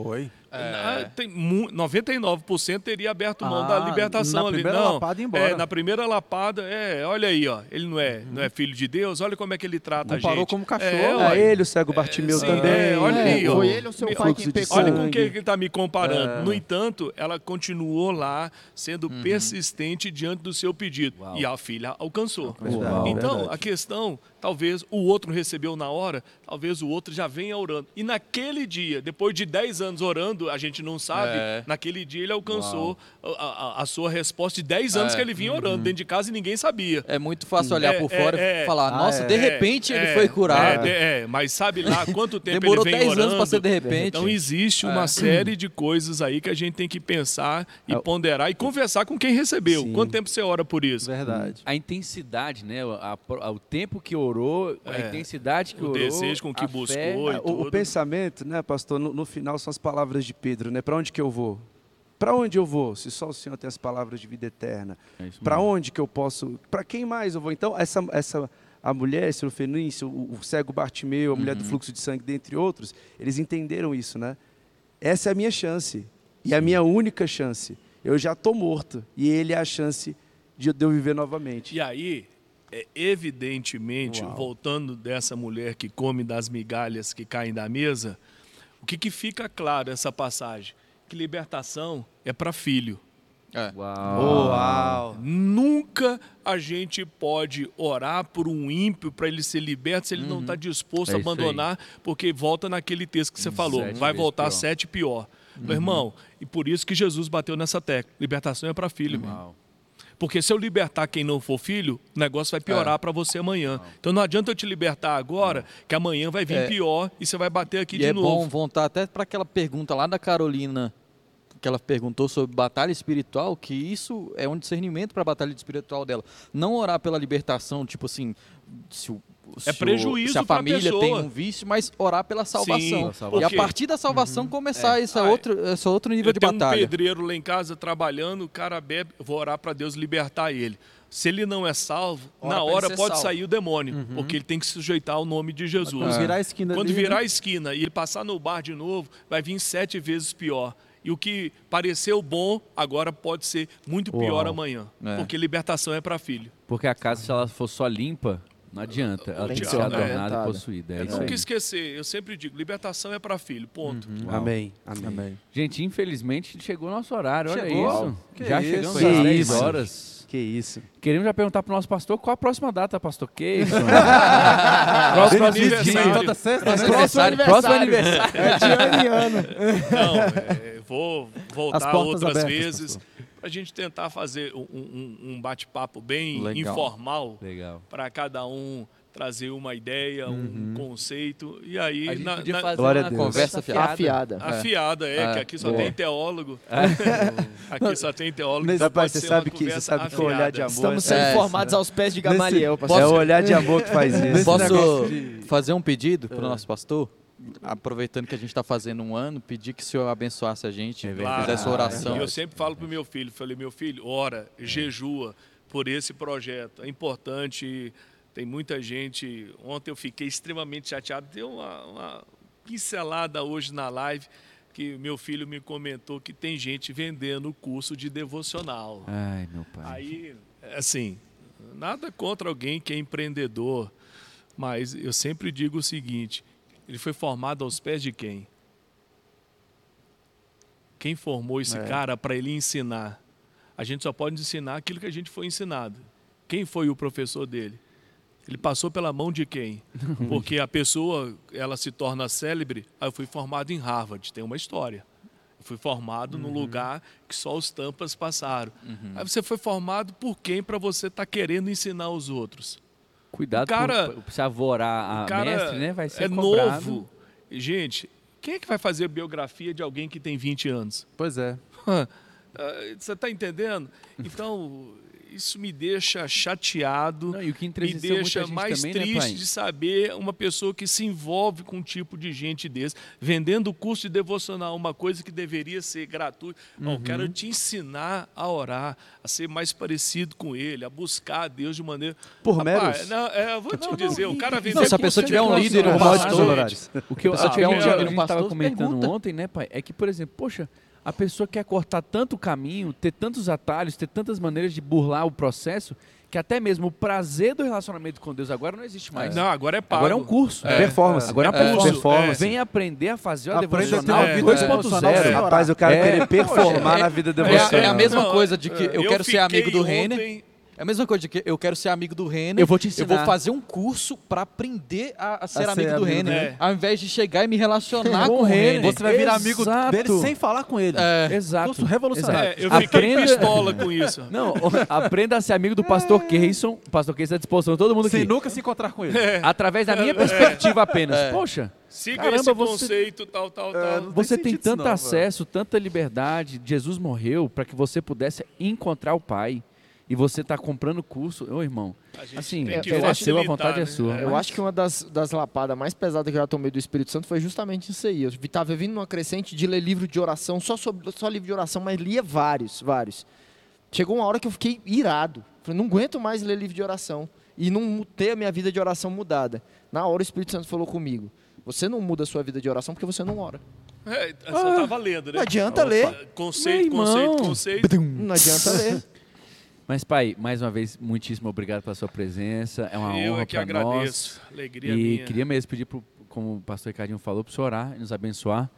Ah, tem mu- 99% teria aberto mão Ah, da libertação na ali. primeira não, lapada embora. É, na primeira lapada, é, olha aí, ó, ele não é, não é filho de Deus, olha como é que ele trata a gente. Comparou como cachorro. É, A ué. ele, o cego Bartimeu sim, também. é, olha É, aí, ó. foi ele ou seu Me- pai que pecou? Olha com o que ele está me comparando. É. No entanto, ela continuou lá, sendo persistente diante do seu pedido. Uau. E a filha alcançou. Uau. Então, Verdade. a questão, talvez o outro recebeu na hora, talvez o outro já venha orando. E naquele dia, depois de 10 anos orando, a gente não sabe, É. naquele dia ele alcançou a, a- a sua resposta de 10 anos É. que ele vinha orando dentro de casa e ninguém sabia. É muito fácil olhar É, por é, fora é. e falar, Ah, nossa, é. de repente ele É, foi curado. É, é, é, mas sabe lá quanto tempo Demorou ele vem 10 orando? anos para ser de repente. Então existe uma É. série de coisas aí que a gente tem que pensar e É. ponderar e conversar com quem recebeu. Sim. Quanto tempo você ora por isso? Verdade. A intensidade, né? A- a- o tempo que orou, a É. intensidade que O orou. desejo com que buscou fé. o, tudo. o pensamento, né, pastor, no, no final são as palavras de Pedro, né? Para onde que eu vou? Para onde eu vou? Se só o Senhor tem as palavras de vida eterna. É Para onde que eu posso? Para quem mais eu vou? Então, essa, essa a mulher, esse Fenício, o, o cego Bartimeu, a mulher do fluxo de sangue, dentre outros, eles entenderam isso, né? Essa é a minha chance. E a minha única chance. Eu já estou morto. E ele é a chance de eu viver novamente. E aí, é, evidentemente, Uau. voltando dessa mulher que come das migalhas que caem da mesa, o que, que fica claro essa passagem? Que libertação é para filho. É. Uau. Uau! Nunca a gente pode orar por um ímpio para ele ser liberto se ele não está disposto É a abandonar, porque volta naquele texto que você falou, Sete vai voltar pior. sete pior. Meu irmão, e por isso que Jesus bateu nessa tecla. Libertação é para filho. Uau. Porque se eu libertar quem não for filho, o negócio vai piorar para você amanhã. Então não adianta eu te libertar agora, que amanhã vai vir É. pior e você vai bater aqui E de é novo. bom voltar até para aquela pergunta lá da Carolina, que ela perguntou sobre batalha espiritual, que isso é um discernimento para a batalha espiritual dela. Não orar pela libertação, tipo assim, se o se o- prejuízo se a família pessoa. tem um vício, mas orar pela salvação. Sim, salvação. e a partir da salvação começar esse, Ah, outro, esse outro nível eu de tenho batalha. um pedreiro lá em casa trabalhando, o cara bebe, vou orar para Deus libertar ele. Se ele não é salvo, Ora na hora pode salvo. sair o demônio, porque ele tem que se sujeitar ao nome de Jesus. Quando virar a esquina Quando virar a esquina e ele passar no bar de novo, vai vir sete vezes pior. E o que pareceu bom, agora pode ser muito pior Uau. amanhã. É. Porque libertação é para filho. Porque a casa, se ela for só limpa, não adianta. Ela tem que ser é. adornada e possuída. É Eu isso nunca aí. esquecer, eu sempre digo, libertação é para filho, ponto. Uau. Amém. Amém. Amém. Gente, infelizmente chegou o nosso horário. Olha Chegou? isso. Que já isso? chegamos Que às 10 isso? horas. Que isso. Queremos já perguntar pro nosso pastor qual a próxima data, pastor Keyson. Próximo Próximo aniversário. Toda sexta, né? aniversário. Próximo aniversário. É de ano em ano. Não, é, vou voltar outras abertas, vezes pastor. Para a gente tentar fazer um, um- um bate-papo bem Legal. informal Legal. para cada um trazer uma ideia, um conceito e aí A gente na, podia na- fazer Glória a uma conversa Afiada. fiada. Afiada. afiada é, É, que aqui só boa. tem teólogo. aqui só tem teólogo. Mas, então você sabe que- você sabe que o olhar de amor Estamos sendo É, formados aos pés de Gamaliel, É pastor. o olhar de amor que faz isso. Posso de- fazer um pedido para o nosso pastor? Aproveitando que a gente está fazendo um ano, pedir que o senhor abençoasse a gente, Claro. fizesse oração. E eu sempre falo pro meu filho, falei, meu filho, ora, jejua por esse projeto. É importante, tem muita gente. Ontem eu fiquei extremamente chateado, deu uma, uma pincelada hoje na live que meu filho me comentou que tem gente vendendo o curso de devocional. Ai, meu pai. Aí, assim, nada contra alguém que é empreendedor, mas eu sempre digo o seguinte: ele foi formado aos pés de quem? Quem formou esse É. cara para ele ensinar? A gente só pode ensinar aquilo que a gente foi ensinado. Quem foi o professor dele? Ele passou pela mão de quem? Porque a pessoa, ela se torna célebre. Ah, eu fui formado em Harvard, tem uma história. Eu fui formado num lugar que só os tampas passaram. Aí você foi formado por quem para você estar querendo ensinar os outros? Cuidado O cara- por, por se avorar a cara mestre, né? Vai ser é cobrado. novo. Gente, quem é que vai fazer biografia de alguém que tem 20 anos? Pois é. Ah, Você está entendendo? Então, isso me deixa chateado. Não, e o que me deixa gente mais também, né, triste pai? de saber uma pessoa que se envolve com um tipo de gente desse, vendendo o curso de devocional, uma coisa que deveria ser gratuita. Ó, Eu Uhum. quero te ensinar a orar, a ser mais parecido com ele, a buscar a Deus de maneira. Por Rapaz, meros? não, é, eu vou te dizer, o cara vender Não, se a pessoa tiver um líder, um pastor. O que eu, Pessoal a, tiver um estava pastor, comentando pergunta. ontem, né, pai? É que, por exemplo, poxa, a pessoa quer cortar tanto caminho, ter tantos atalhos, ter tantas maneiras de burlar o processo, que até mesmo o prazer do relacionamento com Deus agora não existe mais. Não, agora é pago. Agora é um curso. É, Performance. Agora é um é, curso. performance. Vem aprender a fazer o Aprende a ter devocional uma vida devocional 2.0. sem orar. Rapaz, eu quero É, querer performar é- na vida É, devocional. a- é a mesma Não, coisa de que eu, quero ser amigo do Renner. É a mesma coisa de que eu quero ser amigo do Renner. Eu vou te Eu ensinar. vou fazer um curso pra aprender a, a ser ser amigo do amigo Renner. dele. Ao invés de chegar e me relacionar Com o o Renner. Você vai virar amigo Exato. dele sem falar com ele. É, Exato. Curso revolucionário. É, eu fiquei Aprenda- pistola com isso. Não, aprenda a ser amigo do pastor Keyson. O pastor Keyson está à disposição de todo mundo Sem aqui. nunca se encontrar com ele. Através da minha perspectiva apenas. Poxa, Siga Caramba, esse você- conceito, tal, tal, É, tal. você tem isso tanto não, acesso, tanta liberdade. Jesus morreu para que você pudesse encontrar o Pai. E você está comprando curso. Ô, irmão, A assim, que é seu, a facilitar, vontade é né? sua. Eu acho que uma das, das lapadas mais pesadas que eu já tomei do Espírito Santo foi justamente isso aí. Eu estava vindo numa crescente de ler livro de oração, só, sobre, só livro de oração, mas lia vários, vários. Chegou uma hora que eu fiquei irado. Falei, não aguento mais ler livro de oração. E não ter a minha vida de oração mudada. Na hora o Espírito Santo falou comigo, você não muda a sua vida de oração porque você não ora. É, você tá valendo, né? Não adianta ler. Conceito, conceito, conceito. Não adianta ler. Mas, pai, mais uma vez, muitíssimo obrigado pela sua presença. É uma Eu honra é que para nós. agradeço. Alegria E minha. queria mesmo pedir, pro, como o pastor Ricardinho falou, para o senhor orar e nos abençoar.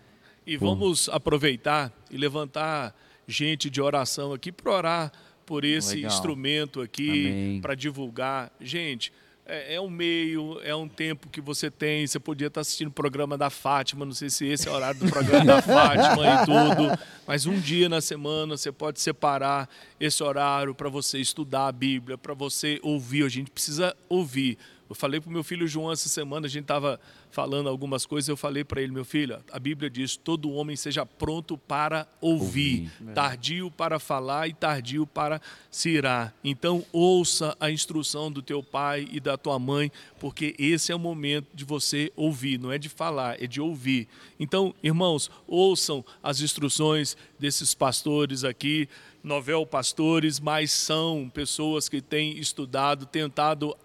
E vamos aproveitar e levantar gente de oração aqui para orar por esse Legal. instrumento aqui, para divulgar. Gente, é, é um meio, é um tempo que você tem. Você podia estar assistindo o programa da Fátima, não sei se esse é o horário do programa da Fátima e tudo, mas um dia na semana você pode separar esse horário para você estudar a Bíblia, para você ouvir. A gente precisa ouvir. Eu falei para o meu filho João essa semana, a gente estava falando algumas coisas, eu falei para ele, meu filho, a Bíblia diz, todo homem seja pronto para ouvir, tardio para falar e tardio para se irar. Então, ouça a instrução do teu pai e da tua mãe, porque esse é o momento de você ouvir, não é de falar, é de ouvir. Então, irmãos, ouçam as instruções desses pastores aqui, novel pastores, mas são pessoas que têm estudado, tentado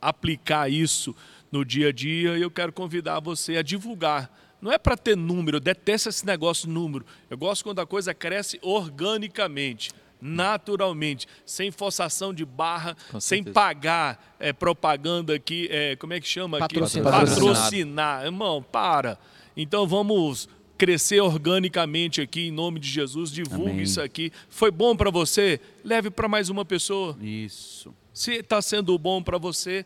aplicar isso no dia a dia e eu quero convidar você a divulgar. Não é para ter número, eu detesto esse negócio de número. Eu gosto quando a coisa cresce organicamente, naturalmente, sem forçação de barra, sem pagar é, propaganda aqui, é, como é que chama aqui? Patrocinado. Patrocinar. Irmão, para. Então vamos crescer organicamente aqui em nome de Jesus. Divulgue Amém. isso aqui. Foi bom para você? Leve para mais uma pessoa. Isso. Se está sendo bom para você,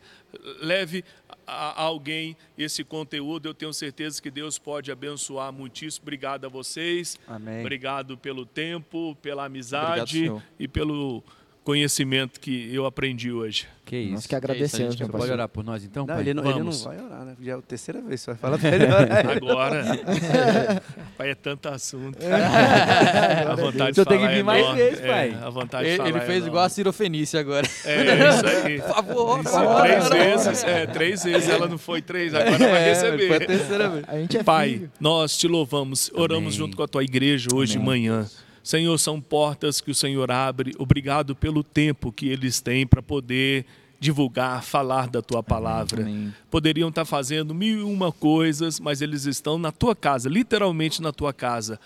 leve a alguém esse conteúdo. Eu tenho certeza que Deus pode abençoar muitíssimo. Obrigado a vocês. Amém. Obrigado pelo tempo, pela amizade Obrigado, e pelo conhecimento que eu aprendi hoje. Que isso. Nós que É agradecemos, isso, a gente meu Você pode orar por nós então, Não, pai? ele não, ele não vai orar, né? Já é a terceira vez, você vai falar pra ele orar. Agora, pai, é tanto assunto. a vontade de Você tem que falar vir é mais vezes, É, pai. a vontade de Ele, falar ele é fez enorme. igual a Ciro Fenícia agora. É, isso aí. Por favor, Isso, favor. três vezes, é, três vezes ela não foi três, agora vai receber. Foi a terceira vez. A gente é Pai, filho. nós te louvamos, oramos Amém. junto com a tua igreja hoje de manhã. Senhor, são portas que o Senhor abre. Obrigado pelo tempo que eles têm para poder divulgar, falar da tua palavra. Amém. Poderiam estar fazendo mil e uma coisas, mas eles estão na tua casa, literalmente na tua casa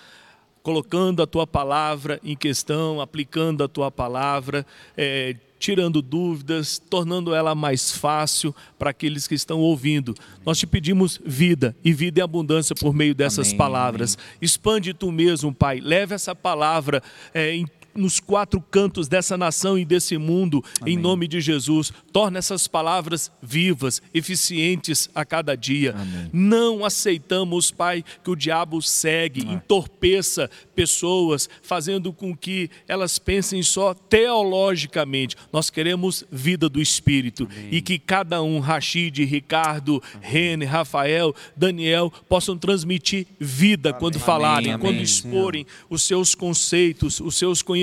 colocando a tua palavra em questão, aplicando a tua palavra, eh, tirando dúvidas, tornando ela mais fácil para aqueles que estão ouvindo. Nós te pedimos vida e vida em abundância por meio dessas Amém, palavras. Expande tu mesmo, Pai. Leve essa palavra eh, em nos quatro cantos dessa nação e desse mundo, em Amém. nome de Jesus. Torna essas palavras vivas, eficientes a cada dia. Amém. Não aceitamos, Pai, que o diabo segue, entorpeça pessoas, fazendo com que elas pensem só teologicamente. Nós queremos vida do Espírito e que cada um, Rachid, Ricardo, Rene, Rafael, Daniel, possam transmitir vida quando falarem, Amém. quando Amém. exporem os seus conceitos, os seus conhecimentos,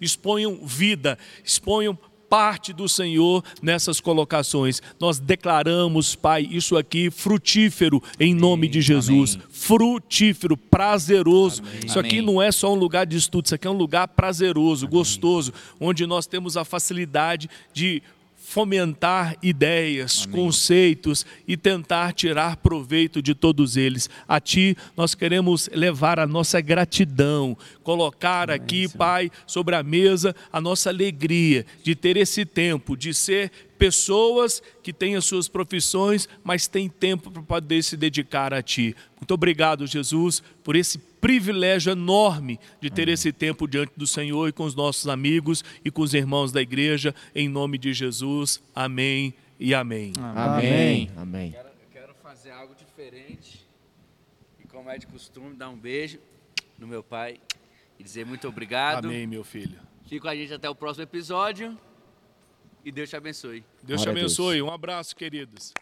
exponham vida, exponham parte do Senhor nessas colocações. Nós declaramos, Pai, isso aqui frutífero em nome de Jesus. Amém. Frutífero, prazeroso. Isso aqui Amém. não é só um lugar de estudo, isso aqui é um lugar prazeroso, gostoso, onde nós temos a facilidade de fomentar ideias, conceitos e tentar tirar proveito de todos eles. A Ti nós queremos levar a nossa gratidão, colocar aqui, Pai, sobre a mesa a nossa alegria de ter esse tempo, de ser pessoas que têm as suas profissões, mas têm tempo para poder se dedicar a Ti. Muito obrigado, Jesus, por esse privilégio enorme de ter esse tempo diante do Senhor e com os nossos amigos e com os irmãos da igreja, em nome de Jesus. Amém e amém. Amém. Amém. Quero, eu quero fazer algo diferente. E como é de costume, dar um beijo no meu pai e dizer muito obrigado. Amém, meu filho. Fique com a gente até o próximo episódio. E Deus te abençoe. Deus te abençoe. Um abraço, queridos.